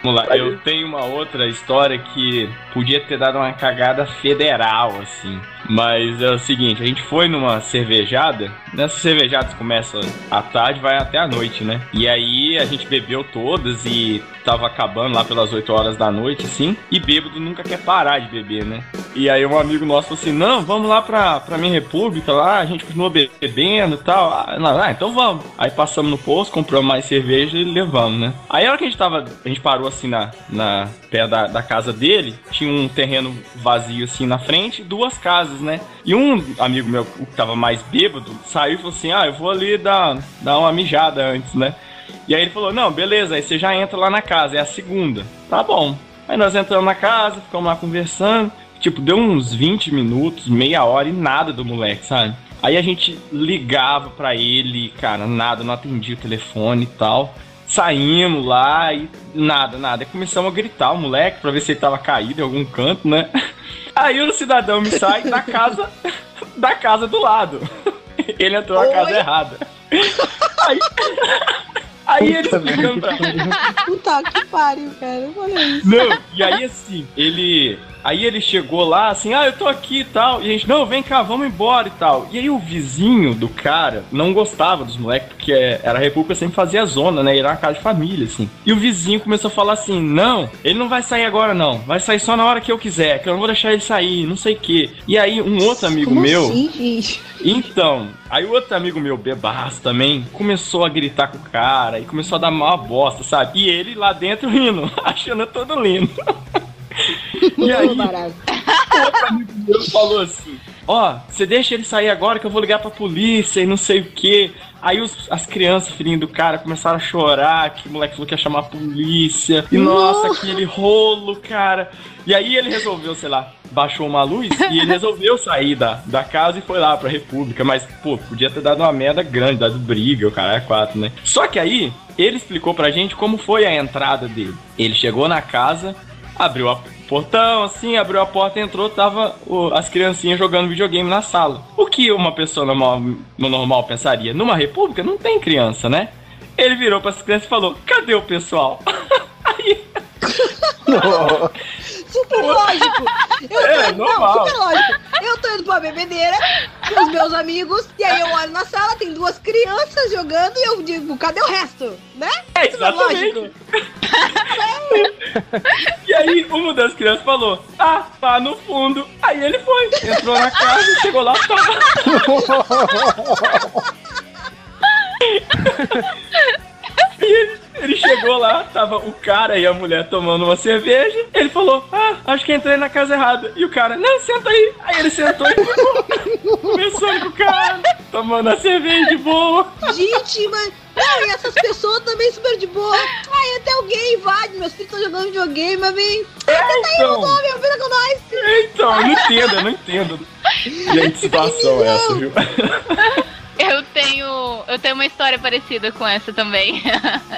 Vamos lá, eu tenho uma outra história que podia ter dado uma cagada federal, assim. Mas é o seguinte, a gente foi numa cervejada, nessas cervejadas começa à tarde, vai até a noite, né? E aí a gente bebeu todas e tava acabando lá pelas 8 horas da noite, assim. E bêbado nunca quer parar de beber, né? E aí um amigo nosso falou assim, não, vamos lá pra, pra minha república lá, a gente continua bebendo e tal. Ah, ah, então vamos. Aí passamos no posto, compramos mais cerveja e levamos, né? Aí a hora que a gente tava, a gente parou assim na, na pé da, da casa dele, tinha um terreno vazio assim na frente, duas casas, né? E um amigo meu, que tava mais bêbado, saiu e falou assim, ah, eu vou ali dar, dar uma mijada antes, né? E aí ele falou, não, beleza, aí você já entra lá na casa, é a segunda. Tá bom. Aí nós entramos na casa, ficamos lá conversando. Tipo, deu uns 20 minutos, meia hora e nada do moleque, sabe? Aí a gente ligava pra ele, cara, nada, não atendia o telefone e tal. Saímos lá e nada, nada. Aí começamos a gritar o moleque pra ver se ele tava caído em algum canto, né? Aí o cidadão me sai da casa da casa do lado. Ele entrou na casa Oi? errada. Aí, aí ele explicando pra Puta que pariu, cara. Olha isso. não, e aí assim, ele. Aí ele chegou lá assim, ah, eu tô aqui e tal. E a gente, não, vem cá, vamos embora e tal. E aí o vizinho do cara não gostava dos moleques, porque era a República sempre fazia zona, né? Era uma casa de família, assim. E o vizinho começou a falar assim: não, ele não vai sair agora, não. Vai sair só na hora que eu quiser, que eu não vou deixar ele sair, não sei o quê. E aí um outro amigo Como meu. assim, gente? Então, aí o outro amigo meu, bebaço também, começou a gritar com o cara e começou a dar mal bosta, sabe? E ele lá dentro rindo, achando todo lindo. e aí, ele falou assim: Ó, você deixa ele sair agora que eu vou ligar pra polícia e não sei o que. Aí os- as crianças, filhinho do cara, começaram a chorar, que o moleque falou que ia chamar a polícia. E nossa, aquele rolo, cara. E aí ele resolveu, sei lá, baixou uma luz e ele resolveu sair da, da casa e foi lá pra República. Mas, pô, podia ter dado uma merda grande, dado briga, o cara é quatro, né? Só que aí, ele explicou pra gente como foi a entrada dele. Ele chegou na casa, abriu a portão, assim, abriu a porta, entrou, tava o- as criancinhas jogando videogame na sala. O que uma pessoa normal, no normal pensaria? Numa república não tem criança, né? Ele virou para as crianças e falou: Cadê o pessoal? Aí, Super lógico. Eu tô, É, não, normal. super lógico. Eu tô indo pra bebedeira com os meus amigos, e aí eu olho na sala, tem duas crianças jogando, e eu digo, cadê o resto? Né? é Super exatamente. lógico. E aí, uma das crianças falou: Ah, tá no fundo. Aí ele foi, entrou na casa, chegou lá, tava. Ele, chegou lá, tava o cara e a mulher tomando uma cerveja. Ele falou: Ah, acho que entrei na casa errada. E o cara, não, senta aí. Aí ele sentou e ficou conversando com o cara, tomando a cerveja de boa. Gente, mas. Não, e essas pessoas também super de boa. Ai, até alguém invade. Meus filhos estão jogando videogame, mas vem. Ah, tenta aí, então. o nome, vira com nós. Então, eu não entendo, eu não entendo. Gente, que situação é essa, viu? Eu tenho, eu tenho uma história parecida com essa também.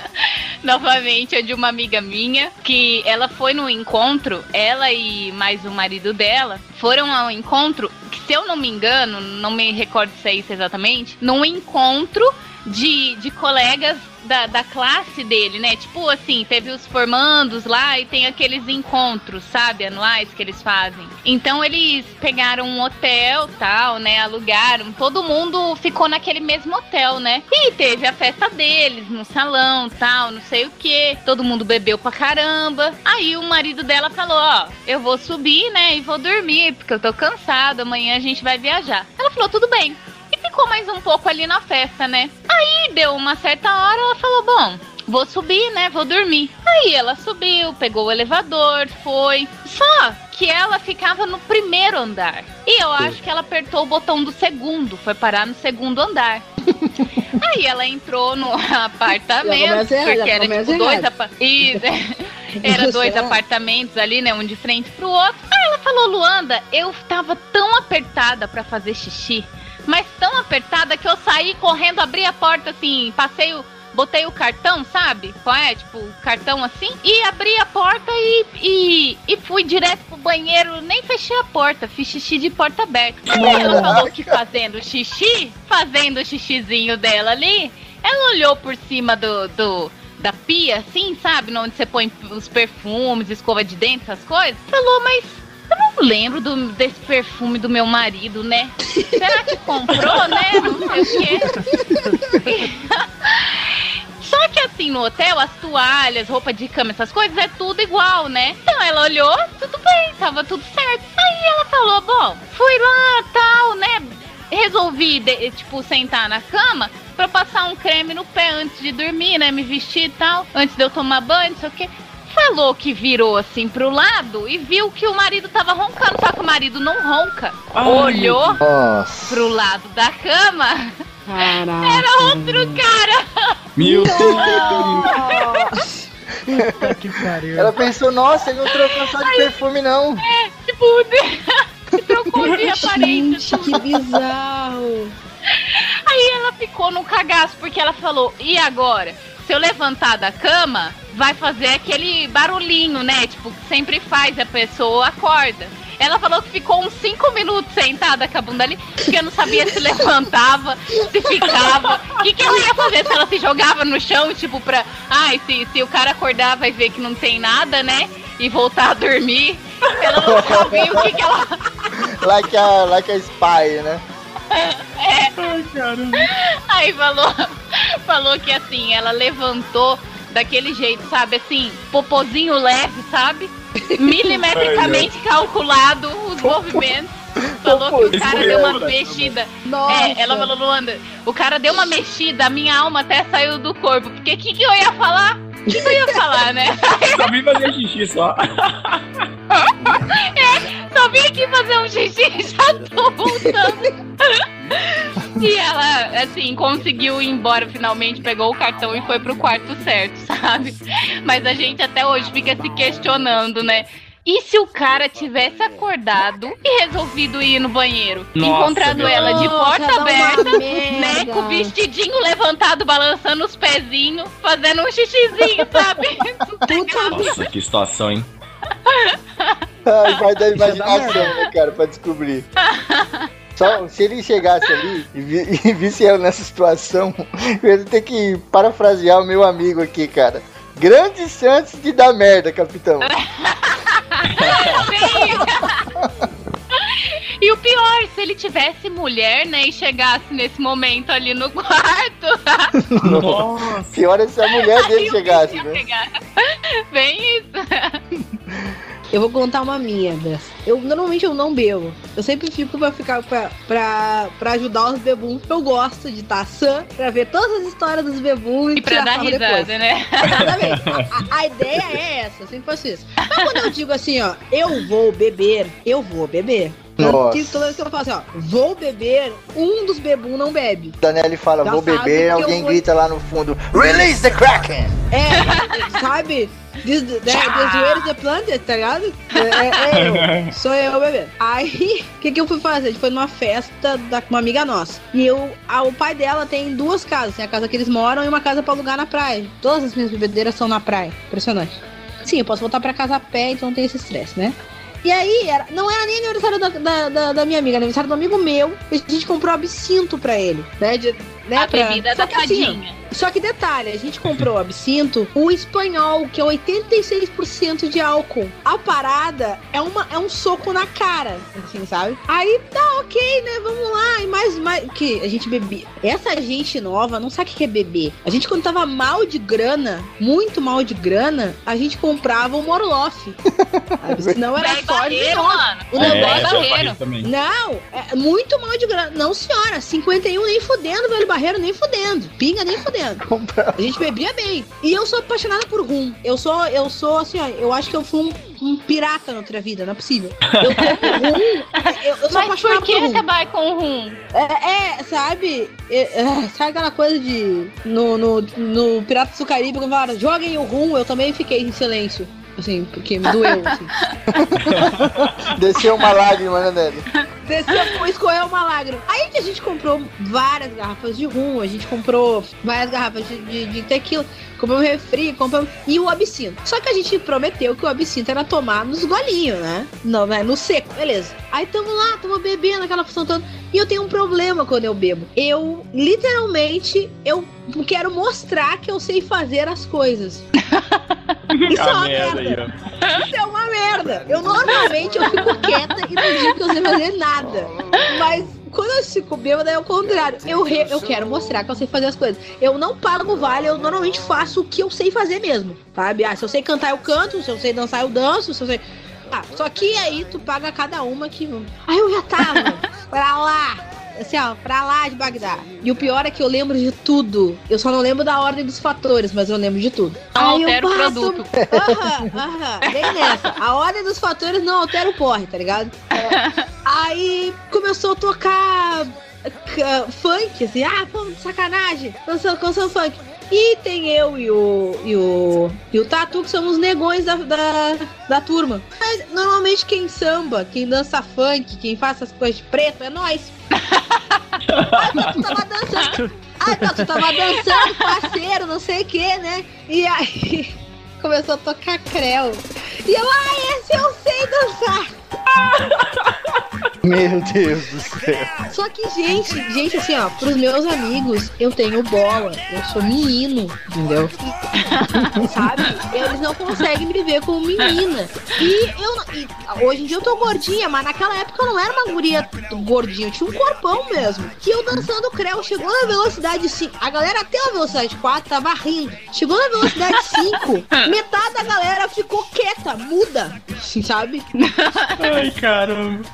Novamente, é de uma amiga minha que ela foi no encontro, ela e mais o marido dela foram ao encontro, que se eu não me engano, não me recordo se é isso exatamente, num encontro de, de colegas da, da classe dele, né? Tipo assim, teve os formandos lá e tem aqueles encontros, sabe, anuais que eles fazem. Então eles pegaram um hotel, tal, né? Alugaram, todo mundo ficou naquele mesmo hotel, né? E teve a festa deles no salão, tal, não sei o que. Todo mundo bebeu pra caramba. Aí o marido dela falou: Ó, eu vou subir, né? E vou dormir, porque eu tô cansado. Amanhã a gente vai viajar. Ela falou: tudo bem. Ficou mais um pouco ali na festa, né? Aí deu uma certa hora, ela falou: Bom, vou subir, né? Vou dormir. Aí ela subiu, pegou o elevador, foi. Só que ela ficava no primeiro andar. E eu acho que ela apertou o botão do segundo, foi parar no segundo andar. Aí ela entrou no apartamento, errado, porque era tipo dois errado. apa- Isso, era dois Será? apartamentos ali, né? Um de frente pro outro. Aí ela falou, Luanda, eu tava tão apertada pra fazer xixi, mas tão apertada que eu saí correndo, abri a porta assim, passei o. Botei o cartão, sabe? Qual é? Tipo, o cartão assim. E abri a porta e, e, e fui direto pro banheiro. Nem fechei a porta, fiz xixi de porta aberta. Aí ela falou que fazendo xixi, fazendo o xixizinho dela ali, ela olhou por cima do, do da pia, assim, sabe? Onde você põe os perfumes, escova de dente, essas coisas. Falou, mas eu não lembro do, desse perfume do meu marido, né? Será que comprou, né? Não sei o quê. Só que assim, no hotel, as toalhas, roupa de cama, essas coisas, é tudo igual, né? Então ela olhou, tudo bem, tava tudo certo. Aí ela falou, bom, fui lá, tal, né? Resolvi, de- tipo, sentar na cama pra passar um creme no pé antes de dormir, né? Me vestir e tal, antes de eu tomar banho, não sei o quê. Falou que virou assim pro lado e viu que o marido tava roncando, só que o marido não ronca. Ai, Olhou Nossa. pro lado da cama, Caraca. era outro cara. Meu Deus! Puta que pariu. Ela pensou, nossa, ele não trocou só de perfume, não. Tipo, se trocou de aparência. Que bizarro. Aí ela ficou num cagaço, porque ela falou: e agora? Se eu levantar da cama, vai fazer aquele barulhinho, né? Tipo, que sempre faz, a pessoa acorda. Ela falou que ficou uns 5 minutos sentada com a bunda ali, porque eu não sabia se levantava, se ficava. O que, que ela ia fazer? Se ela se jogava no chão, tipo, pra. Ai, se, se o cara acordar, vai ver que não tem nada, né? E voltar a dormir. Ela não sabia o que, que ela. Like a, like a spy, né? Aí falou, falou que assim, ela levantou daquele jeito, sabe? Assim, popozinho leve, sabe? Milimetricamente calculado os movimentos. Falou que o cara deu uma mexida. Nossa. É, ela falou, Luanda, o cara deu uma mexida, a minha alma até saiu do corpo. Porque o que, que eu ia falar? O que, eu ia falar, né? Só vim fazer xixi só. Só vim aqui fazer um xixi e já tô voltando. E ela, assim, conseguiu ir embora finalmente, pegou o cartão e foi pro quarto certo, sabe? Mas a gente até hoje fica se questionando, né? E se o cara tivesse acordado e resolvido ir no banheiro? Nossa, encontrado meu. ela de porta aberta, né? Com o vestidinho levantado, balançando os pezinhos, fazendo um xixizinho, sabe? Nossa, que situação, hein? Ai, vai da imaginação, né, cara, pra descobrir. Só, se ele chegasse ali e, vi- e visse ela nessa situação, eu ia ter que parafrasear o meu amigo aqui, cara. Grandes chances de dar merda, capitão. Pior, se ele tivesse mulher, né, e chegasse nesse momento ali no quarto. Nossa. Pior é se a mulher dele chegasse, né? pegar. Bem isso. Eu vou contar uma minha dessa. Eu normalmente eu não bebo. Eu sempre fico pra ficar pra, pra, pra ajudar os bebuns. Eu gosto de estar sã pra ver todas as histórias dos bebuns E pra tirar dar risada, depois. né? Exatamente. A, a- a ideia é essa, eu sempre faço isso. Mas quando eu digo assim, ó, eu vou beber, eu vou beber. Nossa. que toda vez que eu falo assim, ó, vou beber, um dos bebum não bebe. Danelli fala, Já vou beber, alguém vou- grita lá no fundo, Release the Kraken! É, sabe? This, né, this where is the planet, tá ligado? É, é eu. Sou eu, bebê. Aí, o que, que eu fui fazer? A gente foi numa festa da, com uma amiga nossa. E eu, a- o pai dela tem duas casas. Tem a casa que eles moram e uma casa pra alugar na praia. Todas as minhas bebedeiras são na praia. Impressionante. Sim, eu posso voltar pra casa a pé, então não tem esse estresse, né? E aí, era, não era nem aniversário da, da, da, da minha amiga, era aniversário do amigo meu. E a gente comprou absinto pra ele, né? De, né A pra- bebida Só da que assim, tadinha. só que detalhe, a gente comprou o absinto, o espanhol, que é 86% de álcool. A parada é, uma, é um soco na cara, assim, sabe? Aí tá ok, né? Vamos lá. E mais, mais. Que a gente bebia. Essa gente nova não sabe o que é beber. A gente, quando tava mal de grana, muito mal de grana, a gente comprava o Morloff. Senão era Velho só de barreiro, mano. O É, negócio barreiro. falei também. não, é muito mal de grana. Não, senhora. 51 nem fudendo, velho barreiro nem fudendo. Pinga nem fudendo. A gente bebia bem. E eu sou apaixonada por rum. Eu sou, eu sou assim, ó, eu acho que eu fui um, um pirata na outra vida, não é possível. Eu tomo rum. Eu, eu sou Mas apaixonada por que por acabar com o rum? É, é, sabe? É, é, sabe aquela coisa de. No, no, no Piratas do Caribe, quando falaram, joguem o rum, eu também fiquei em silêncio. Assim, porque me doeu, assim. Desceu uma lágrima, né, Danelli? Desceu, escorreu uma lágrima. Aí a gente comprou várias garrafas de rum, a gente comprou várias garrafas de, de, de tequila, compramos refri, compramos. E o absinto. Só que a gente prometeu que o absinto era tomar nos golinhos, né? Não, né? No seco, beleza. Aí tamo lá, tamo bebendo aquela função toda. E eu tenho um problema quando eu bebo. Eu, literalmente, eu quero mostrar que eu sei fazer as coisas. Isso é A uma merda. Isso é uma merda. Eu normalmente eu fico quieta e não digo que eu sei fazer nada. Mas quando eu fico bêbada é o contrário. Eu, re- eu quero mostrar que eu sei fazer as coisas. Eu não pago vale, eu normalmente faço o que eu sei fazer mesmo. Sabe? Ah, se eu sei cantar, eu canto. Se eu sei dançar, eu danço. Se eu sei. Ah, só que aí tu paga cada uma que. Aí eu já tava pra lá. Assim, ó, pra lá de Bagdá. E o pior é que eu lembro de tudo. Eu só não lembro da ordem dos fatores, mas eu lembro de tudo. Não Aí eu altera o produto. Aham, aham, bem nessa. A ordem dos fatores não altera o porre, tá ligado? É. Aí começou a tocar ca- funk, assim, ah, pô, sacanagem, dançando canção funk. E tem eu e o, e o, e o Tatu, que somos negões da, da, da turma. Mas normalmente quem samba, quem dança funk, quem faz essas coisas de preto é nós. O Tatu tava dançando. O Tatu tava dançando, parceiro, não sei o que, né? E aí começou a tocar creu. E eu, ah, esse eu sei dançar. Meu Deus do céu. Só que, gente, gente, assim, ó, pros meus amigos, eu tenho bola. Eu sou menino, entendeu? Sabe? Eles não conseguem me ver como menina. E eu e hoje em dia eu tô gordinha, mas naquela época eu não era uma guria gordinha, eu tinha um corpão mesmo. E eu dançando creu, chegou na velocidade 5. A galera até a velocidade 4 tava rindo. Chegou na velocidade 5, metade da galera ficou quieta, muda. Assim, sabe? Ai, caramba.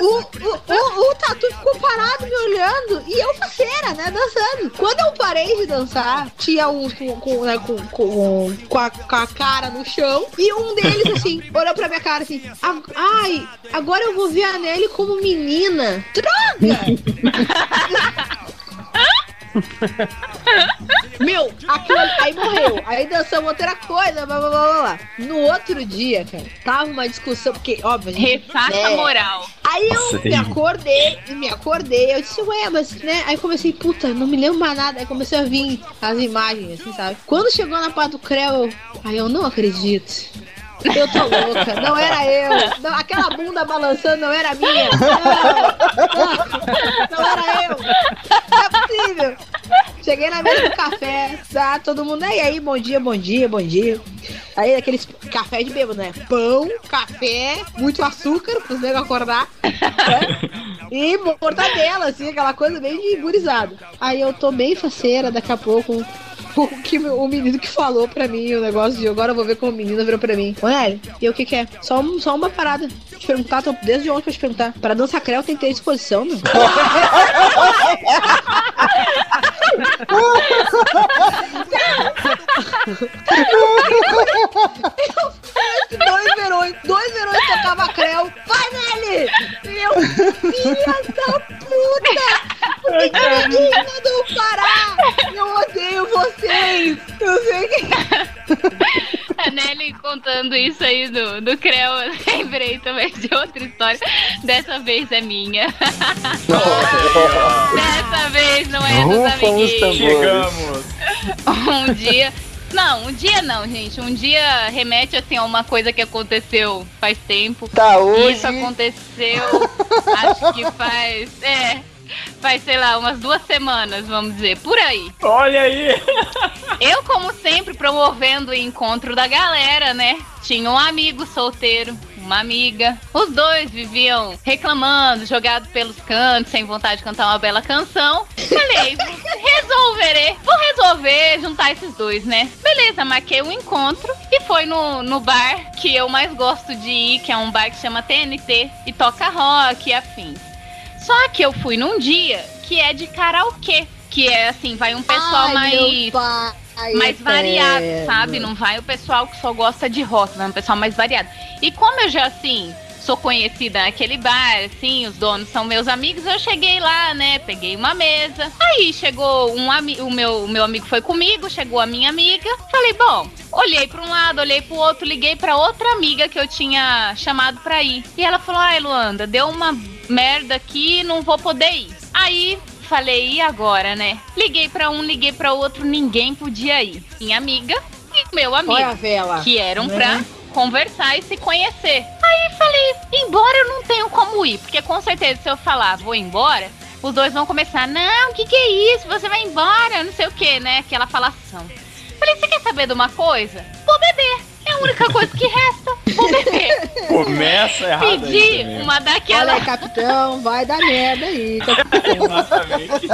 O, o, o, o Tatu ficou parado me olhando e eu faceira, né, dançando. Quando eu parei de dançar, tinha uns com, com, né, com, com, com, a, com a cara no chão e um deles, assim, olhou pra minha cara assim: "Ah, Ai, agora eu vou ver a Nelly como menina. Droga! Meu, aquilo aí morreu. Aí dançamos outra coisa, blá blá blá blá. blá. No outro dia, cara, tava uma discussão, porque, óbvio. Ressaca É. moral. Aí eu Nossa, me acordei, me acordei, eu disse, ué, mas, né? Aí comecei, puta, não me lembro mais nada. Aí comecei a vir as imagens, assim, sabe? Quando chegou na parte do Creu, eu, aí eu não acredito. Eu tô louca, não era eu. Não, aquela bunda balançando não era minha. Não, não, não era eu. Não é possível. Cheguei na mesa do café, tá? Todo mundo, e aí, bom dia, bom dia, bom dia. Aí aqueles café de bêbado, né? Pão, café, muito açúcar pros negros acordar. né? E mortadela, assim, aquela coisa bem de gurizado. Aí eu tô bem faceira, daqui a pouco o que o menino que falou pra mim o negócio de agora eu vou ver como o menino virou pra mim. Nélio, e o que que é? Só, um- só uma parada. Te perguntar, tô desde ontem pra te perguntar. Pra dança creu tem que ter disposição, meu. dois verões, dois verões tocava creu. Vai, Nelly! E eu, filha da puta! Por que, ninguém mandou parar? Eu odeio vocês! Eu sei que. A Nelly contando isso aí do, do Creu, eu lembrei também de outra história. Dessa vez é minha. Dessa vez não é dos amiguinhos. Chegamos. Um dia. Não, um dia não, gente. Um dia remete assim a uma coisa que aconteceu faz tempo. Tá, hoje. Isso aconteceu, acho que faz. É. Faz, sei lá, umas duas semanas, vamos dizer, por aí. Olha aí. Eu, como sempre, promovendo o encontro da galera, né? Tinha um amigo solteiro, uma amiga. Os dois viviam reclamando, jogados pelos cantos, sem vontade de cantar uma bela canção. Falei, resolverei, vou resolver juntar esses dois, né? Beleza, marquei um encontro e foi no, no bar que eu mais gosto de ir, que é um bar que chama TNT e toca rock e afins. Só que eu fui num dia que é de karaokê. Que é assim, vai um pessoal Ai, mais mais variado, eterno. sabe? Não vai o pessoal que só gosta de rock, vai um pessoal mais variado. E como eu já, assim, sou conhecida naquele bar, assim, os donos são meus amigos, eu cheguei lá, né? Peguei uma mesa. Aí chegou um amigo, o meu, o meu amigo foi comigo, chegou a minha amiga. Falei, bom, olhei pra um lado, olhei pro outro, liguei pra outra amiga que eu tinha chamado pra ir. E ela falou, ai, Luanda, deu uma merda aqui, não vou poder ir. Aí falei, e agora, né? Liguei pra um, liguei pra outro, ninguém podia ir. Minha amiga e meu amigo, Olha a vela. que eram Né? pra conversar e se conhecer. Aí falei, embora eu não tenho como ir, porque com certeza se eu falar vou embora, os dois vão começar, não, o que que é isso? Você vai embora, não sei o que, né? Aquela falação. Falei, você quer saber de uma coisa? Vou beber. É a única coisa que resta. Vou beber. Começa errado aí Pedi também. uma Olha daquelas aí, capitão, vai dar merda aí. capitão. Exatamente.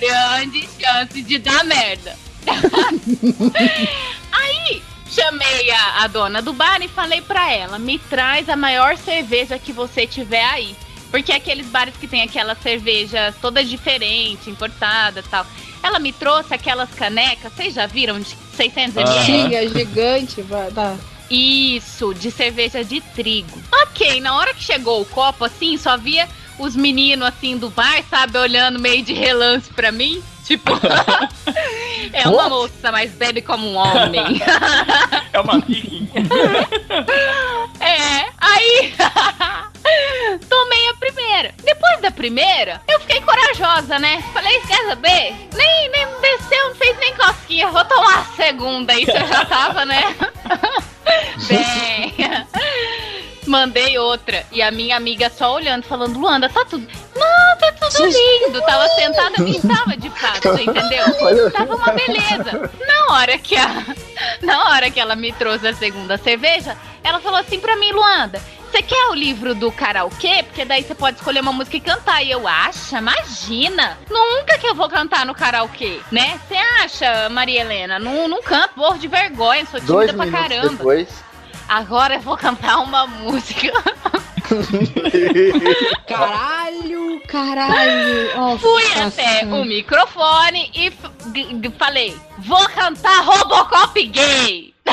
grande chance de dar merda. Aí chamei a, a dona do bar e falei pra ela: me traz a maior cerveja que você tiver aí. Porque aqueles bares que tem aquelas cervejas todas diferentes, importadas e tal. Ela me trouxe aquelas canecas, vocês já viram? De 600 ml? Aham. Tinha, gigante. vai- Tá. Isso, de cerveja de trigo. Ok, na hora que chegou o copo, assim, só via os meninos, assim, do bar, sabe, olhando meio de relance pra mim. Tipo, é uma moça, mas bebe como um homem. É uma. É, aí tomei a primeira. Depois da primeira, eu fiquei corajosa, né? Falei, quer saber? Nem, nem desceu, não fez nem cosquinha. Vou tomar a segunda. Isso eu já tava, né? Bem. Mandei outra. E a minha amiga só olhando, falando, Luanda, tá tudo. Não, tá tudo lindo. Tava sentada e tava de fato, entendeu? Tava uma beleza. Na hora que a. Na hora que ela me trouxe a segunda cerveja, ela falou assim pra mim, Luanda. Você quer o livro do karaokê? Porque daí você pode escolher uma música e cantar. E eu, acha? Imagina! Nunca que eu vou cantar no karaokê, né? Você acha, Maria Helena? Não, não canto, morro de vergonha, sou tímida Dois pra caramba. depois. Agora eu vou cantar uma música. Caralho, caralho. Nossa Fui até senhora. o microfone e falei: Vou cantar Robocop gay.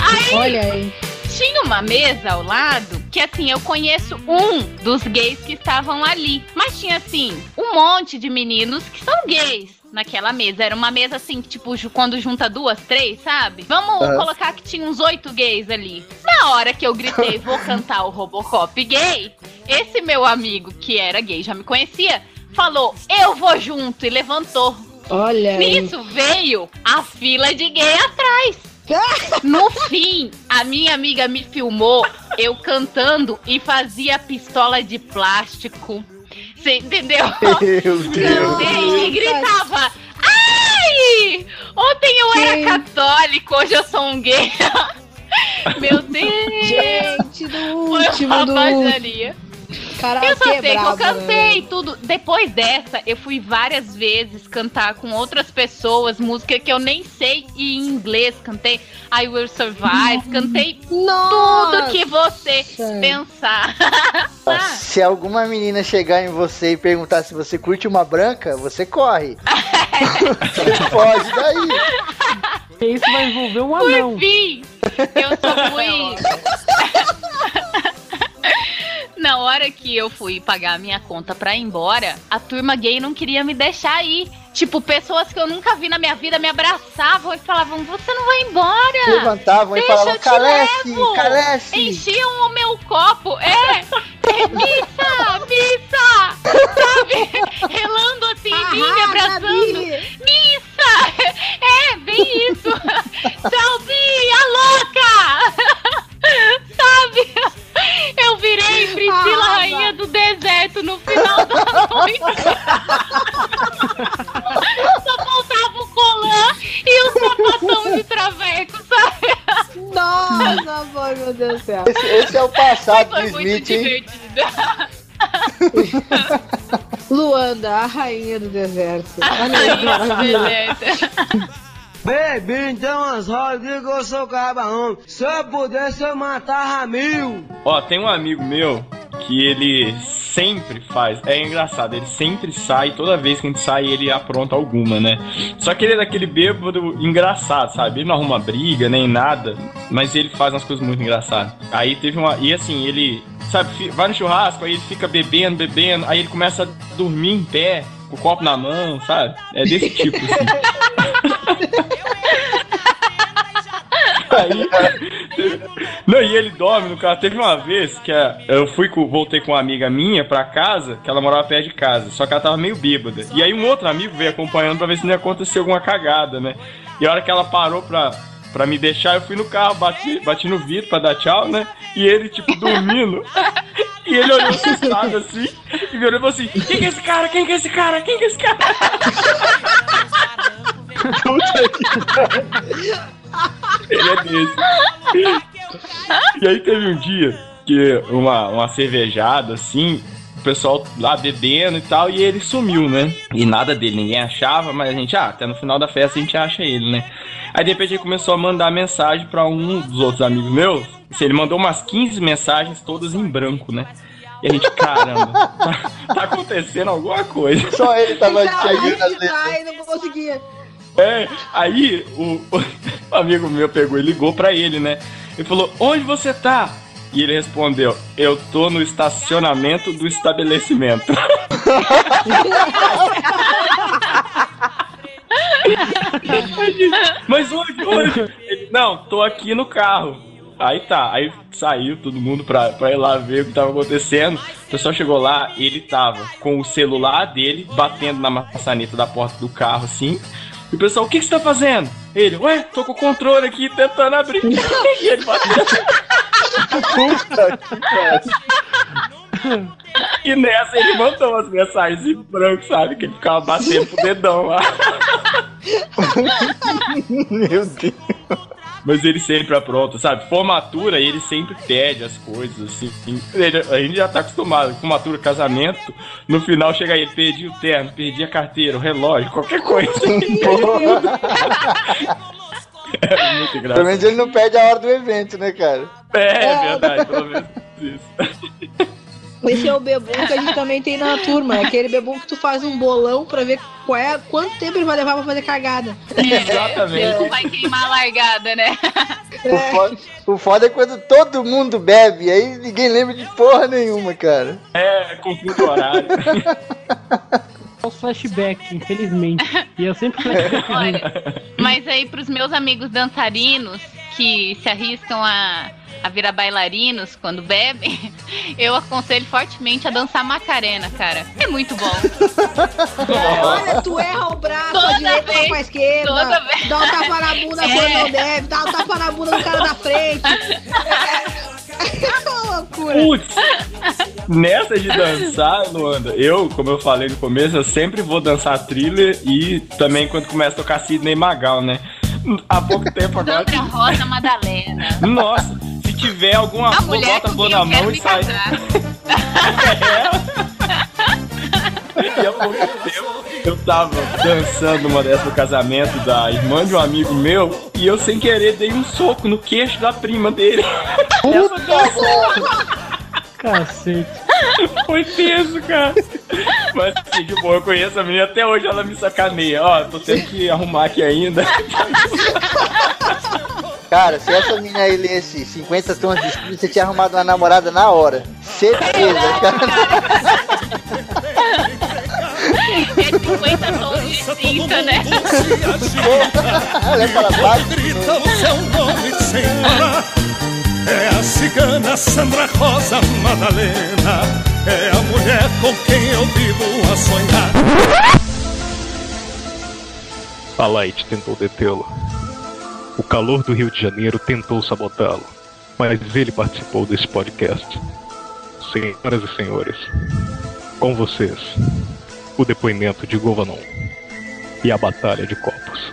Aí Olha aí. tinha uma mesa ao lado que assim, eu conheço um dos gays que estavam ali. Mas tinha assim, um monte de meninos que são gays naquela mesa. Era uma mesa assim, que, tipo, quando junta duas, três, sabe? Vamos colocar que tinha uns oito gays ali. Na hora que eu gritei, vou cantar o Robocop gay, esse meu amigo, que era gay, já me conhecia, falou, eu vou junto, e levantou. Olha aí. Nisso veio a fila de gay atrás. No fim, a minha amiga me filmou eu cantando e fazia pistola de plástico. Você entendeu? Meu Deus. Cantei e gritava: Ai! Ontem eu era católico, hoje eu sou um gay. Meu Deus! Gente, do Foi último, uma do. Caraca, Eu só sei que eu cantei né? tudo. Depois dessa, eu fui várias vezes cantar com outras pessoas música que eu nem sei e em inglês. Cantei I Will Survive, cantei Nossa! tudo que você pensar. Se alguma menina chegar em você e perguntar se você curte uma branca, você corre. Foge daí. Isso vai envolver um anão. Por fim, eu só fui. Na hora que eu fui pagar a minha conta pra ir embora, a turma gay não queria me deixar ir. Tipo, pessoas que eu nunca vi na minha vida me abraçavam e falavam: Você não vai embora! Levantavam e Deixa falavam, eu te calece, levo." calece. Enchiam o meu copo, é! é missa! Missa! Sabe? Relando assim em mim, me abraçando. Missa! É, bem isso! Selvi, a louca! Sabe? Eu virei Priscila, Ah, rainha do deserto no final da noite. Só faltava o colar e o sapatão de traveco, sabe? Nossa, boy, meu Deus do céu. Esse, esse é o passado do Foi muito Smith, hein? divertido. Luanda, a rainha do deserto. Aí, Rainha do deserto. Então as rodas que eu sou cabarão. Se eu pudesse, eu matava mil. Ó, tem um amigo meu que ele sempre faz. É engraçado, ele sempre sai, toda vez que a gente sai, ele apronta alguma, né? Só que ele é daquele bêbado engraçado, sabe? Ele não arruma briga nem nada, mas ele faz umas coisas muito engraçadas. Aí teve uma. E assim, ele. Sabe, vai no churrasco, aí ele fica bebendo, bebendo, aí ele começa a dormir em pé, com o copo na mão, sabe? É desse tipo, assim. Aí, não, e ele dorme no carro. Teve uma vez que a- eu fui com, voltei com uma amiga minha pra casa, que ela morava perto de casa, só que ela tava meio bêbada. E aí um outro amigo veio acompanhando pra ver se não ia acontecer alguma cagada, né? E a hora que ela parou pra, pra me deixar, eu fui no carro, bati, bati no vidro pra dar tchau, né? E ele, tipo, dormindo. E ele olhou assustado assim, e me olhou e falou assim: Quem que é esse cara? Quem que é esse cara? Quem que é esse cara? Ele é desse. E aí teve um dia que uma, uma cervejada assim, o pessoal lá bebendo e tal, e ele sumiu, né? E nada dele, ninguém achava, mas a gente, ah, até no final da festa a gente acha ele, né? Aí de repente ele começou a mandar mensagem pra um dos outros amigos meus. Assim, ele mandou umas 15 mensagens, todas em branco, né? E a gente, caramba, tá, tá acontecendo alguma coisa. Só ele tava Então, chegando ai, não conseguia. É, aí o, o amigo meu pegou e ligou pra ele, né? Ele falou: Onde você tá? E ele respondeu: Eu tô no estacionamento do estabelecimento. Mas onde? Não, tô aqui no carro. Aí tá, aí saiu todo mundo pra, pra ir lá ver o que tava acontecendo. O pessoal chegou lá ele tava com o celular dele batendo na maçaneta da porta do carro assim. E o pessoal, o que, que você tá fazendo? Ele, ué, tô com o controle aqui tentando abrir. e ele bateu. Puta que pariu. E nessa ele mandou umas mensagens em branco, sabe? Que ele ficava batendo com o dedão lá. Meu Deus. Mas ele sempre apronta, sabe? Formatura, ele sempre pede as coisas, assim. Ele- a gente já tá acostumado. Formatura, casamento. No final chega ele, perdi o terno, perdi a carteira, o relógio, qualquer coisa. é muito Pelo engraçado. menos ele não perde a hora do evento, né, cara? É, é verdade, pelo menos isso. Esse é o bebum que a gente também tem na turma. É aquele bebum que tu faz um bolão pra ver qual é, quanto tempo ele vai levar pra fazer cagada. Exatamente. Não vai queimar a largada, né? O foda, o foda é quando todo mundo bebe, aí ninguém lembra de porra nenhuma, cara. É, confundo o horário. É o flashback, infelizmente. E eu sempre flashback. Olha, mas aí pros meus amigos dançarinos que se arriscam a, a virar bailarinos quando bebem, eu aconselho fortemente a dançar Macarena, cara. É muito bom. Olha, tu erra o braço Toda à direita vez, pra esquerda. toda vez. Dá um tapa na bunda É. quando não deve. Dá um tapa na bunda do cara da frente. Putz! Nessa de dançar, Luanda, eu, como eu falei no começo, eu sempre vou dançar thriller e também quando começa a tocar Sidney Magal, né? Há pouco tempo agora. Sandra Rosa Madalena. Nossa, se tiver alguma A mulher bota a quem na mão e sai. E há pouco tempo eu tava dançando uma dessas no casamento da irmã de um amigo meu e eu sem querer dei um soco no queixo da prima dele. Cacete. Foi tenso, cara. Mas assim, de boa, eu conheço a menina até hoje, ela me sacaneia. Ó, tô tendo que arrumar aqui ainda. Cara, se essa menina aí lesse 50 tons de cinza, você tinha arrumado uma namorada na hora. Certeza, cara. É 50 tons de cinta, né? Olha pra baixo. grita o seu nome sem parar. É a cigana Sandra Rosa Madalena. É a mulher com quem eu vivo a sonhar. A Light tentou detê-lo. O calor do Rio de Janeiro tentou sabotá-lo. Mas ele participou desse podcast. Senhoras e senhores, com vocês, o depoimento de Govanon e a Batalha de Copos.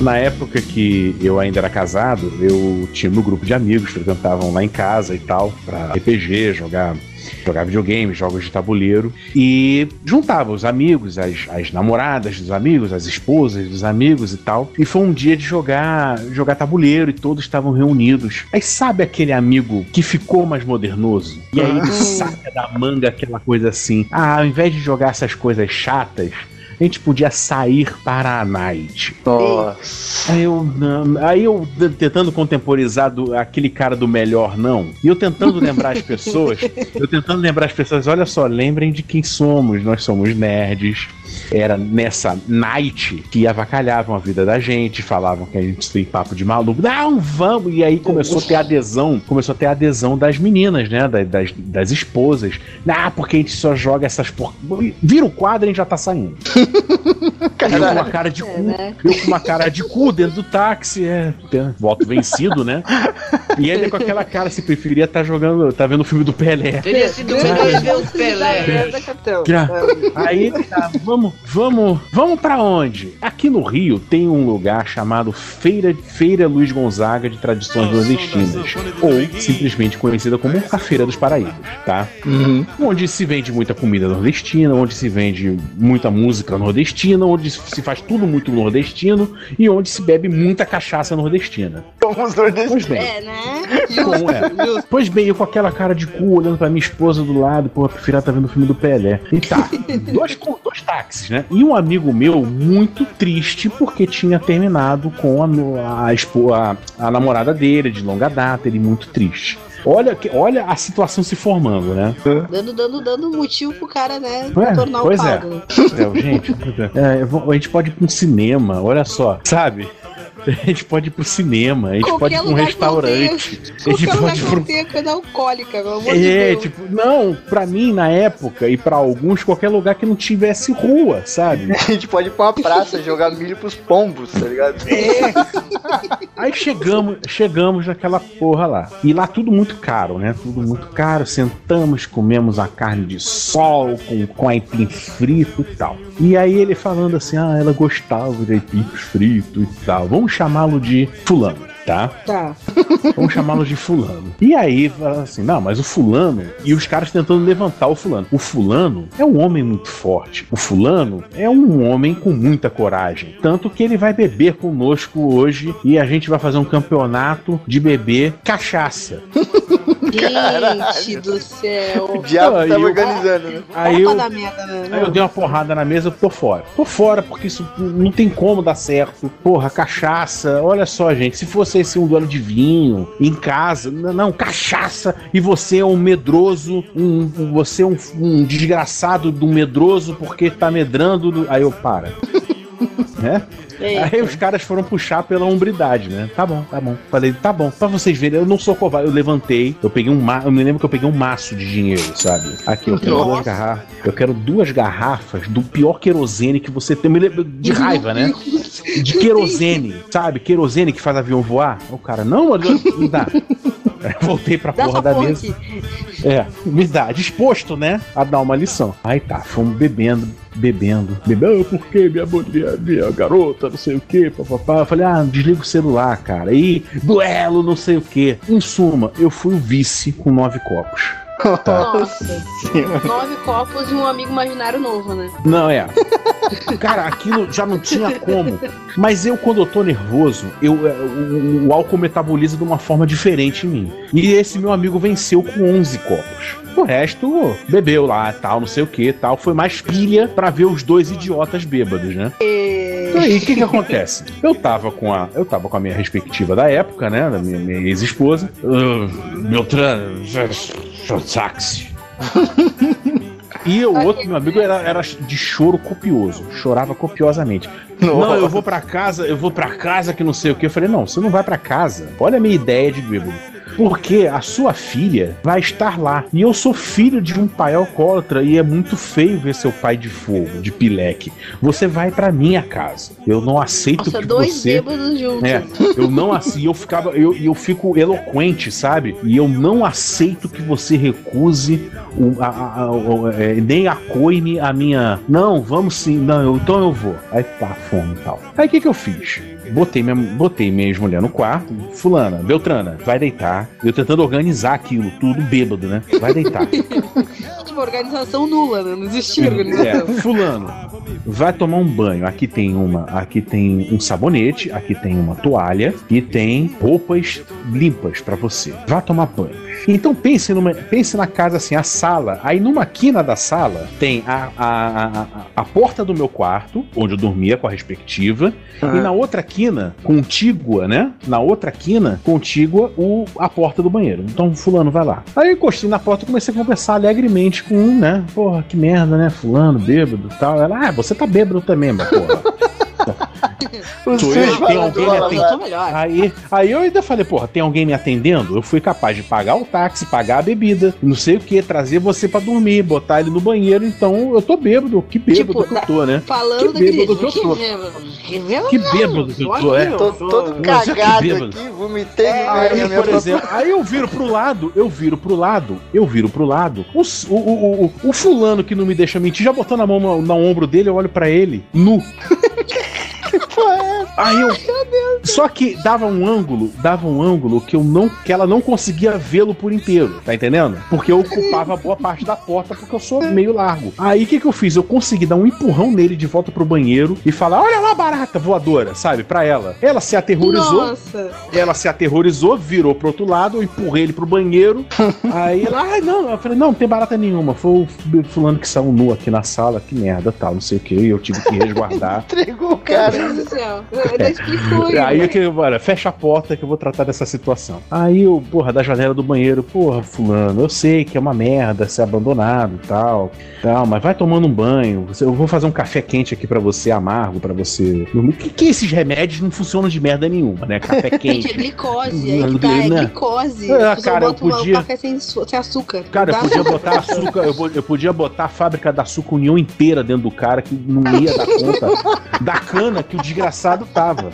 Na época que eu ainda era casado, eu tinha meu grupo de amigos que frequentavam lá em casa e tal, pra RPG, jogar, jogar videogame, jogos de tabuleiro. E juntava os amigos, as, as namoradas dos amigos, as esposas dos amigos e tal. E foi um dia de jogar, jogar tabuleiro e todos estavam reunidos. Aí sabe aquele amigo que ficou mais modernoso? E aí ele saca da manga aquela coisa assim: ah, ao invés de jogar essas coisas chatas a gente podia sair para a night. Nossa. Aí eu, aí eu tentando contemporizar do, aquele cara do melhor não, e eu tentando lembrar as pessoas, eu tentando lembrar as pessoas, olha só, lembrem de quem somos, nós somos nerds. Era nessa night que avacalhavam a vida da gente, falavam que a gente tem papo de maluco. Não, vamos! E aí começou a ter adesão, começou a ter adesão das meninas, né? Da- Das, das esposas. Ah, porque a gente só joga essas por... Vira o quadro e a gente já tá saindo. Eu com uma cara de cu, eu com uma cara de cu dentro do táxi, é, é, voto vencido, né? E ele com aquela cara, se preferia estar jogando, tá vendo o filme do Pelé. Teria sido melhor ver o Pelé. Aí, tá, vamos, vamos, vamos para onde? Aqui no Rio tem um lugar chamado Feira, Feira Luiz Gonzaga de Tradições Nordestinas, ou simplesmente conhecida como a Feira dos Paraíbas, tá? Onde se vende muita comida nordestina, onde se vende muita música nordestina, onde se faz tudo muito nordestino e onde se bebe muita cachaça nordestina. Como os nordestinos. Pois bem. É, né? Como é? Pois bem, eu com aquela cara de cu olhando pra minha esposa do lado, pô, a prefeira tá vendo o filme do Pelé. E tá, dois, dois táxis, né? E um amigo meu muito triste porque tinha terminado com a, a, a, a namorada dele de longa data, ele muito triste. Olha, que- olha a situação se formando, né? Dando, dando, dando motivo pro cara, né? É, tornar pois o é. caldo. É, gente, é, eu vou- a gente pode ir pra um cinema, olha só, sabe? A gente pode ir pro cinema, a gente pode ir pra um restaurante. A gente Qualquer pode ir um tenha coisa alcoólica, pelo amor de é, Deus. tipo, não, pra mim na época e pra alguns, qualquer lugar que não tivesse rua, sabe? A gente pode ir pra uma praça jogar milho pros pombos, tá ligado? Aí chegamos, chegamos naquela porra lá. E lá tudo muito caro, né? Tudo muito caro. Sentamos, comemos a carne de sol com, com aipim frito e tal. E aí ele falando assim: ah, ela gostava de aipim frito e tal. Vamos chamá-lo de Fulano. Tá? Tá. Vamos chamá-lo de fulano. E aí, fala assim, não, mas o fulano. E os caras tentando levantar o fulano. O fulano é um homem muito forte. O fulano é um homem com muita coragem. Tanto que ele vai beber conosco hoje e a gente vai fazer um campeonato de beber cachaça. Gente do céu. O diabo Aí tava eu- organizando, né? Aí eu, da merda, né? Aí eu dei uma porrada na mesa, eu tô fora. Tô fora, porque isso não tem como dar certo. Porra, cachaça. Olha só, gente. Se fosse esse um duelo de vinho, em casa, n- não, cachaça. E você é um medroso, um, um- você é um, um desgraçado do medroso porque tá medrando. do- Aí eu para. né? Eita. Aí os caras foram puxar pela hombridade, né? Tá bom, tá bom. Falei, tá bom. Pra vocês verem, eu não sou covarde. Eu levantei, eu peguei um ma... Eu me lembro que eu peguei um maço de dinheiro, sabe? Aqui, eu quero Nossa. duas garrafas. Eu quero duas garrafas do pior querosene que você tem. Eu me lembro de raiva, né? De querosene, sabe? Querosene que faz avião voar. O cara, não, me dá. Voltei pra Dá porra da porra mesa. aqui. É, me dá, disposto, né? A dar uma lição. Aí tá, fomos bebendo, bebendo, bebendo, porque minha mulher, minha garota, não sei o que, papapá. Eu falei, ah, desliga o celular, cara. Aí, duelo, não sei o que. Em suma, eu fui o vice com nove copos. Nossa. Nove copos e um amigo imaginário novo, né? Não, é. Cara, aquilo já não tinha como. Mas eu, quando eu tô nervoso, eu, é, o, o álcool metaboliza de uma forma diferente em mim. E esse meu amigo venceu com 11 copos. O resto bebeu lá, tal, não sei o que, tal. Foi mais pilha pra ver os dois idiotas bêbados, né? E aí, o que que acontece? Eu tava com a, eu tava com a minha respectiva da época, né, da minha, minha ex-esposa. Uh, Beltrano, táxi. E o outro, meu amigo, era, era de choro copioso. Chorava copiosamente. Não, eu vou pra casa, eu vou pra casa que não sei o que. Eu falei, não, você não vai pra casa. Olha a minha ideia de bêbado. Porque a sua filha vai estar lá. E eu sou filho de um pai alcoólatra e é muito feio ver seu pai de fogo, de pileque. Você vai pra minha casa. Eu não aceito Nossa, que dois você. bêbados juntos. É, eu não assim, eu ficava, eu, eu fico eloquente, sabe? E eu não aceito que você recuse o, a, a- a- é, nem acoime a minha. Não, vamos sim, não, eu- então eu vou. Aí tá, fome e tal. Aí o que que eu fiz? Botei minha, botei minha ex-mulher no quarto. Fulana, Beltrana, vai deitar. Eu tentando organizar aquilo, tudo bêbado, né? Vai deitar. Tipo, organização nula, né? Não existia É, organização. fulano, vai tomar um banho. Aqui tem uma, aqui tem um sabonete, aqui tem uma toalha e tem roupas limpas pra você. Vá tomar banho. Então pense numa, pense na casa assim, a sala. Aí numa quina da sala tem a, a, a, a- porta do meu quarto, onde eu dormia com a respectiva, e na outra quina, contígua, né? Na outra quina, contígua o, a porta do banheiro. Então, fulano, vai lá. Aí eu encostei na porta e comecei a conversar alegremente com um, né? Porra, que merda, né? Fulano, bêbado e tal. Ela, ah, você tá bêbado também, mas porra. Os eu, tem alguém atendendo? Aí, aí eu ainda falei, porra, tem alguém me atendendo? Eu fui capaz de pagar o táxi, pagar a bebida, não sei o que, trazer você pra dormir, botar ele no banheiro, então eu tô bêbado, que bêbado que eu tô, né? Falando que bêbado que eu tô. Que Que bêbado que eu tô, é. Tô todo é cagado aqui, vomitei no Aí, por exemplo, aí eu viro pro lado, eu viro pro lado, eu viro pro lado. O, o, o, o, o fulano que não me deixa mentir, já botando a mão no, no ombro dele, eu olho pra ele, nu. Aí eu. Só que dava um ângulo, dava um ângulo que eu não. que ela não conseguia vê-lo por inteiro, tá entendendo? Porque eu ocupava boa parte da porta porque eu sou meio largo. Aí o que, que eu fiz? Eu consegui dar um empurrão nele de volta pro banheiro e falar: olha lá, barata voadora, sabe? Pra ela. Ela se aterrorizou. Nossa. Ela se aterrorizou, virou pro outro lado, eu empurrei ele pro banheiro. aí ela, ai não, eu falei, não, não tem barata nenhuma. Foi o fulano que saiu nu aqui na sala, que merda, tal, não sei o que. E eu tive que resguardar. Entregou o cara. Deus do céu. Ainda explicou aí. Aí é que, olha, fecha a porta que eu vou tratar dessa situação. Aí eu, porra, da janela do banheiro, porra, fulano, eu sei que é uma merda ser abandonado e tal, tal, mas vai tomando um banho. Eu vou fazer um café quente aqui pra você, amargo pra você. Que, que esses remédios não funcionam de merda nenhuma, né? Café Gente, é quente. glicose. Aí que tá, é Né? glicose. Ah, cara, eu podia- café sem, açúcar. Cara, eu podia botar açúcar, eu, eu podia botar a fábrica da açúcar União inteira dentro do cara que não ia dar conta da cana que o desgraçado tava.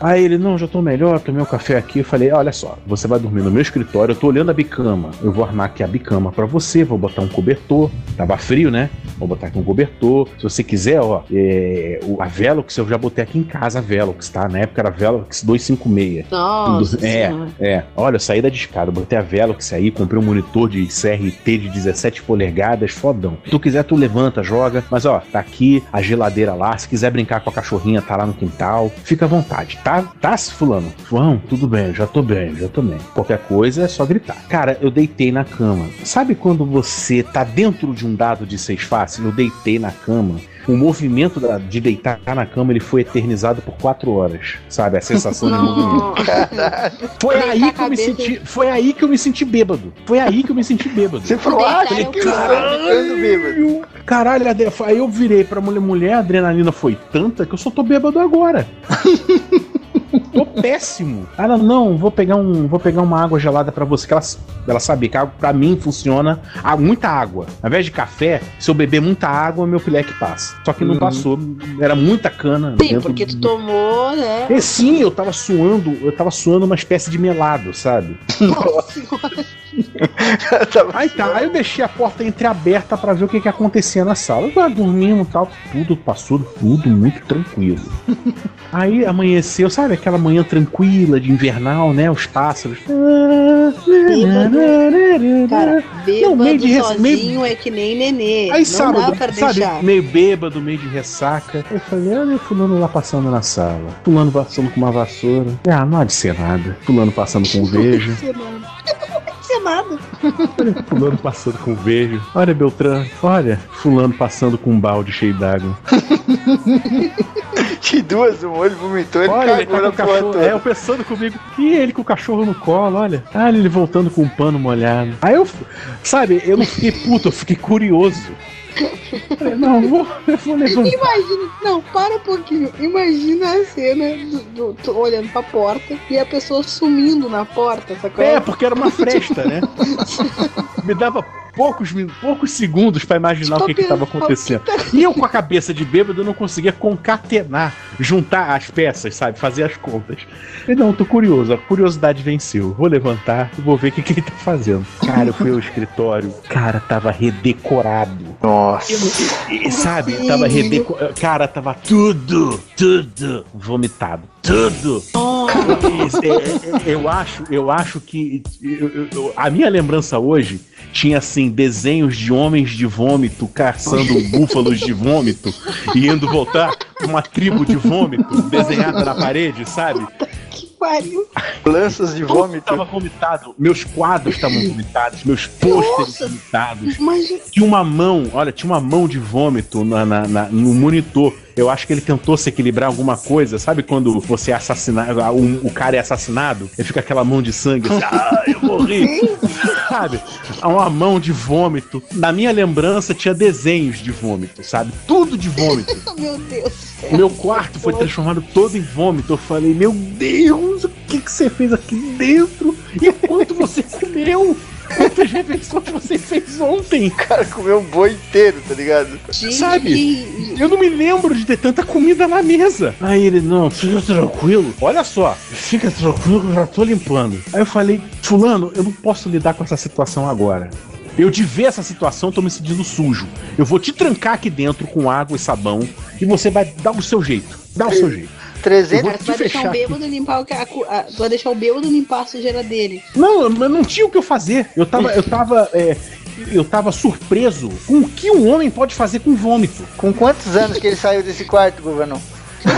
Aí ele, não, já tô melhor, tomei um café aqui. Eu falei, olha só, você vai dormir no meu escritório, eu tô olhando a bicama. Eu vou armar aqui a bicama pra você, vou botar um cobertor. Tava frio, né? Vou botar aqui um cobertor. Se você quiser, ó, é, a Velox eu já botei aqui em casa, a Velox, tá? Na época era Velox 256. Nossa É, Senhora. é. Olha, eu saí da discada, botei a Velox aí, comprei um monitor de CRT de 17 polegadas, fodão. Se tu quiser, tu levanta, joga. Mas ó, tá aqui a geladeira lá. Se quiser brincar com a cachorrinha, tá lá no quintal. Fica à vontade, tá? Tá, fulano? João, tudo bem, já tô bem, já tô bem. Qualquer coisa é só gritar. Cara, eu deitei na cama. Sabe quando você tá dentro de um dado de seis faces? Eu deitei na cama. O movimento da- de deitar na cama ele foi eternizado por quatro horas, sabe? A sensação de movimento. Foi Deitar aí que eu me senti, foi aí que eu me senti bêbado. Foi aí que eu me senti bêbado. Você falou, ah, que eu tô ficando bêbado. Caralho, adre- aí eu virei pra mulher, mulher, a adrenalina foi tanta que eu só tô bêbado agora. Tô péssimo. Ela, não, vou pegar um, vou pegar uma água gelada pra você, que ela, ela sabia que pra mim funciona ah, muita água. Ao invés de café, se eu beber muita água, meu pileque passa. Só que não Uhum. passou, era muita cana. Sim, porque do- tu tomou, né? É, sim, eu tava suando, eu tava suando uma espécie de melado, sabe? aí tá, aí eu deixei a porta entreaberta pra ver o que que acontecia na sala. Eu tava dormindo e tal, tudo passou, tudo muito tranquilo. Aí amanheceu, sabe aquela manhã tranquila de invernal, né? Os pássaros. Cara, bêbado meio de res- sozinho meio- é que nem nenê. Aí não sábado, dá pra sabe, deixar. meio bêbado, meio de ressaca. Eu falei, olha o fulano lá passando na sala. Fulano passando com uma vassoura. Ah, não há de ser nada. Fulano passando com um vejo. Ser nada. Fulano passando com um vejo. Olha, Beltrano. Olha, fulano passando com um balde cheio d'água. De duas, o molho vomitou, ele Olha, ele cagou tá com o porra cachorro. toda. É, eu pensando comigo. E ele com o cachorro no colo, olha. Ah, ele voltando com um pano molhado. Aí eu, sabe, eu não fiquei puto, eu fiquei curioso. Falei, não, vou, eu vou levantar. Imagina, não, para um pouquinho. Imagina a cena do, do- olhando pra porta e a pessoa sumindo na porta, sacou? É, porque era uma fresta, né? Me dava poucos, poucos segundos pra imaginar o que que tava acontecendo. E eu com a cabeça de bêbado eu não conseguia concatenar, juntar as peças, sabe? Fazer as contas. E não, tô curioso, a curiosidade venceu. Vou levantar e vou ver o que, que ele tá fazendo. Cara, eu fui ao escritório, cara, tava redecorado. Nossa. E, sabe, tava redecorado. Cara, tava tudo, tudo vomitado. Tudo! Isso, é, é, eu acho, eu acho que eu- eu- a minha lembrança hoje tinha assim desenhos de homens de vômito caçando búfalos de vômito e indo voltar uma tribo de vômito desenhada na parede, sabe? Pariu. Lanças de vômito. Tava vomitado, meus quadros estavam vomitados, meus pôsteres vomitados. Mas Tinha uma mão, olha, tinha uma mão de vômito na, na- na- no monitor. Eu acho que ele tentou se equilibrar alguma coisa. Sabe quando você é assassinado, o, o cara é assassinado? E fica aquela mão de sangue assim, ah, eu morri. sabe? Há Uma mão de vômito. Na minha lembrança tinha desenhos de vômito, sabe? Tudo de vômito. meu Deus. Meu quarto foi transformado todo em vômito. Eu falei, meu Deus, o que, que você fez aqui dentro? E quanto você comeu? Quantas refeições você fez ontem? O cara comeu um boi inteiro, tá ligado? Sabe? Eu não me lembro de ter tanta comida na mesa. Aí ele, não, fica tranquilo. Olha só, fica tranquilo que eu já tô limpando. Aí eu falei, Fulano, eu não posso lidar com essa situação agora. Eu de ver essa situação, tô me sentindo sujo. Eu vou te trancar aqui dentro com água e sabão e você vai dar o seu jeito. Dá o seu jeito. 300 Cara, tu vai deixar o bêbado limpar o que a, cu- a- tu vai deixar o bêbado limpar a sujeira dele. Não, eu não tinha o que eu fazer. Eu tava, eu tava, é, eu tava surpreso com o que um homem pode fazer com vômito. Com quantos anos que ele saiu desse quarto, governão?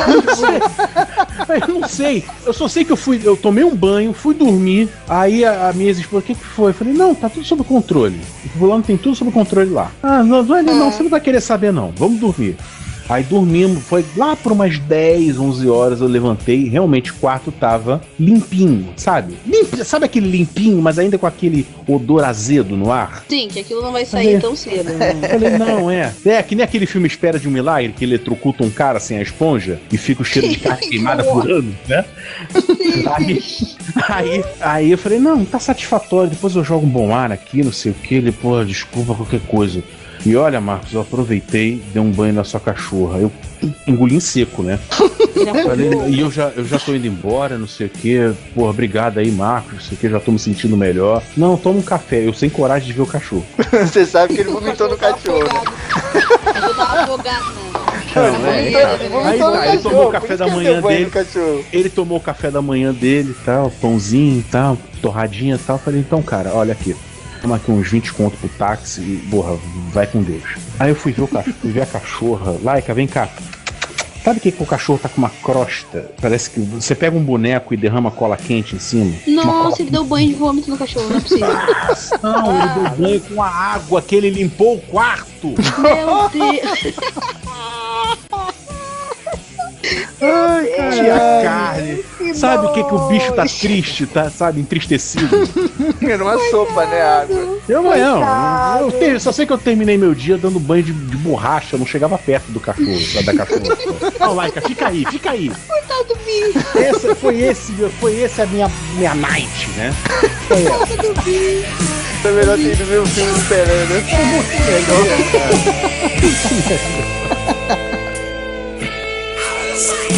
Eu não sei. Eu só sei que eu fui, eu tomei um banho, fui dormir. Aí a, a minha ex-esposa, o que, que foi? Eu falei, não, tá tudo sob controle. O fulano tem tudo sob controle lá. Ah, não, não, não, você não vai querer saber, não. Vamos dormir. Aí dormimos, foi lá por umas 10, 11 horas eu levantei e realmente o quarto tava limpinho, sabe? Limpo, sabe aquele limpinho, mas ainda com aquele odor azedo no ar? Sim, que aquilo não vai sair É. tão cedo. né? Eu falei, não, é. É, que nem aquele filme Espera de um Milagre, que eletrocuta um cara sem a esponja e fica o cheiro de carne queimada por anos, né? Aí, aí, aí eu falei, não, tá satisfatório, depois eu jogo um bom ar aqui, não sei o que. Ele, pô, desculpa qualquer coisa. E olha, Marcos, eu aproveitei, dei um banho na sua cachorra. Eu engoli em seco, né? Falei, e eu já, eu já tô indo embora, não sei o que. Porra, obrigado aí, Marcos, não sei o que, já tô me sentindo melhor. Não, toma um café, eu sem coragem de ver o cachorro. Você sabe que ele vomitou no cachorro. Eu tava afogado, né? Não, é, cara. vomitou Aí tá, ele cachorro, tomou o café da manhã dele. Ele tomou o café da manhã dele e tal, pãozinho e tal, torradinha e tal. Falei, então, cara, olha aqui. Toma aqui uns 20 conto pro táxi e, porra, vai com Deus. Aí eu fui ver, o cachorro, fui ver a cachorra. Laica, vem cá. Sabe o que, que o cachorro tá com uma crosta? Parece que você pega um boneco e derrama cola quente em cima. Nossa, ele deu banho de vômito no cachorro, não é possível. Não, ele deu banho com a água que ele limpou o quarto. Meu Deus. Ai, Tinha carne. Sabe o que, que o bicho tá triste, tá, sabe, entristecido? Era uma sopa, né, água? Eu não, eu, te- só sei que eu terminei meu dia dando banho de, de borracha, eu não chegava perto do cachorro, da cachorra. Ó, Laika, fica aí, fica aí. Coitado do bicho. Essa, foi esse, foi esse a minha, minha night, né? Foi essa. Coitado do bicho. É melhor ter ido ver o filme esperando. Yes.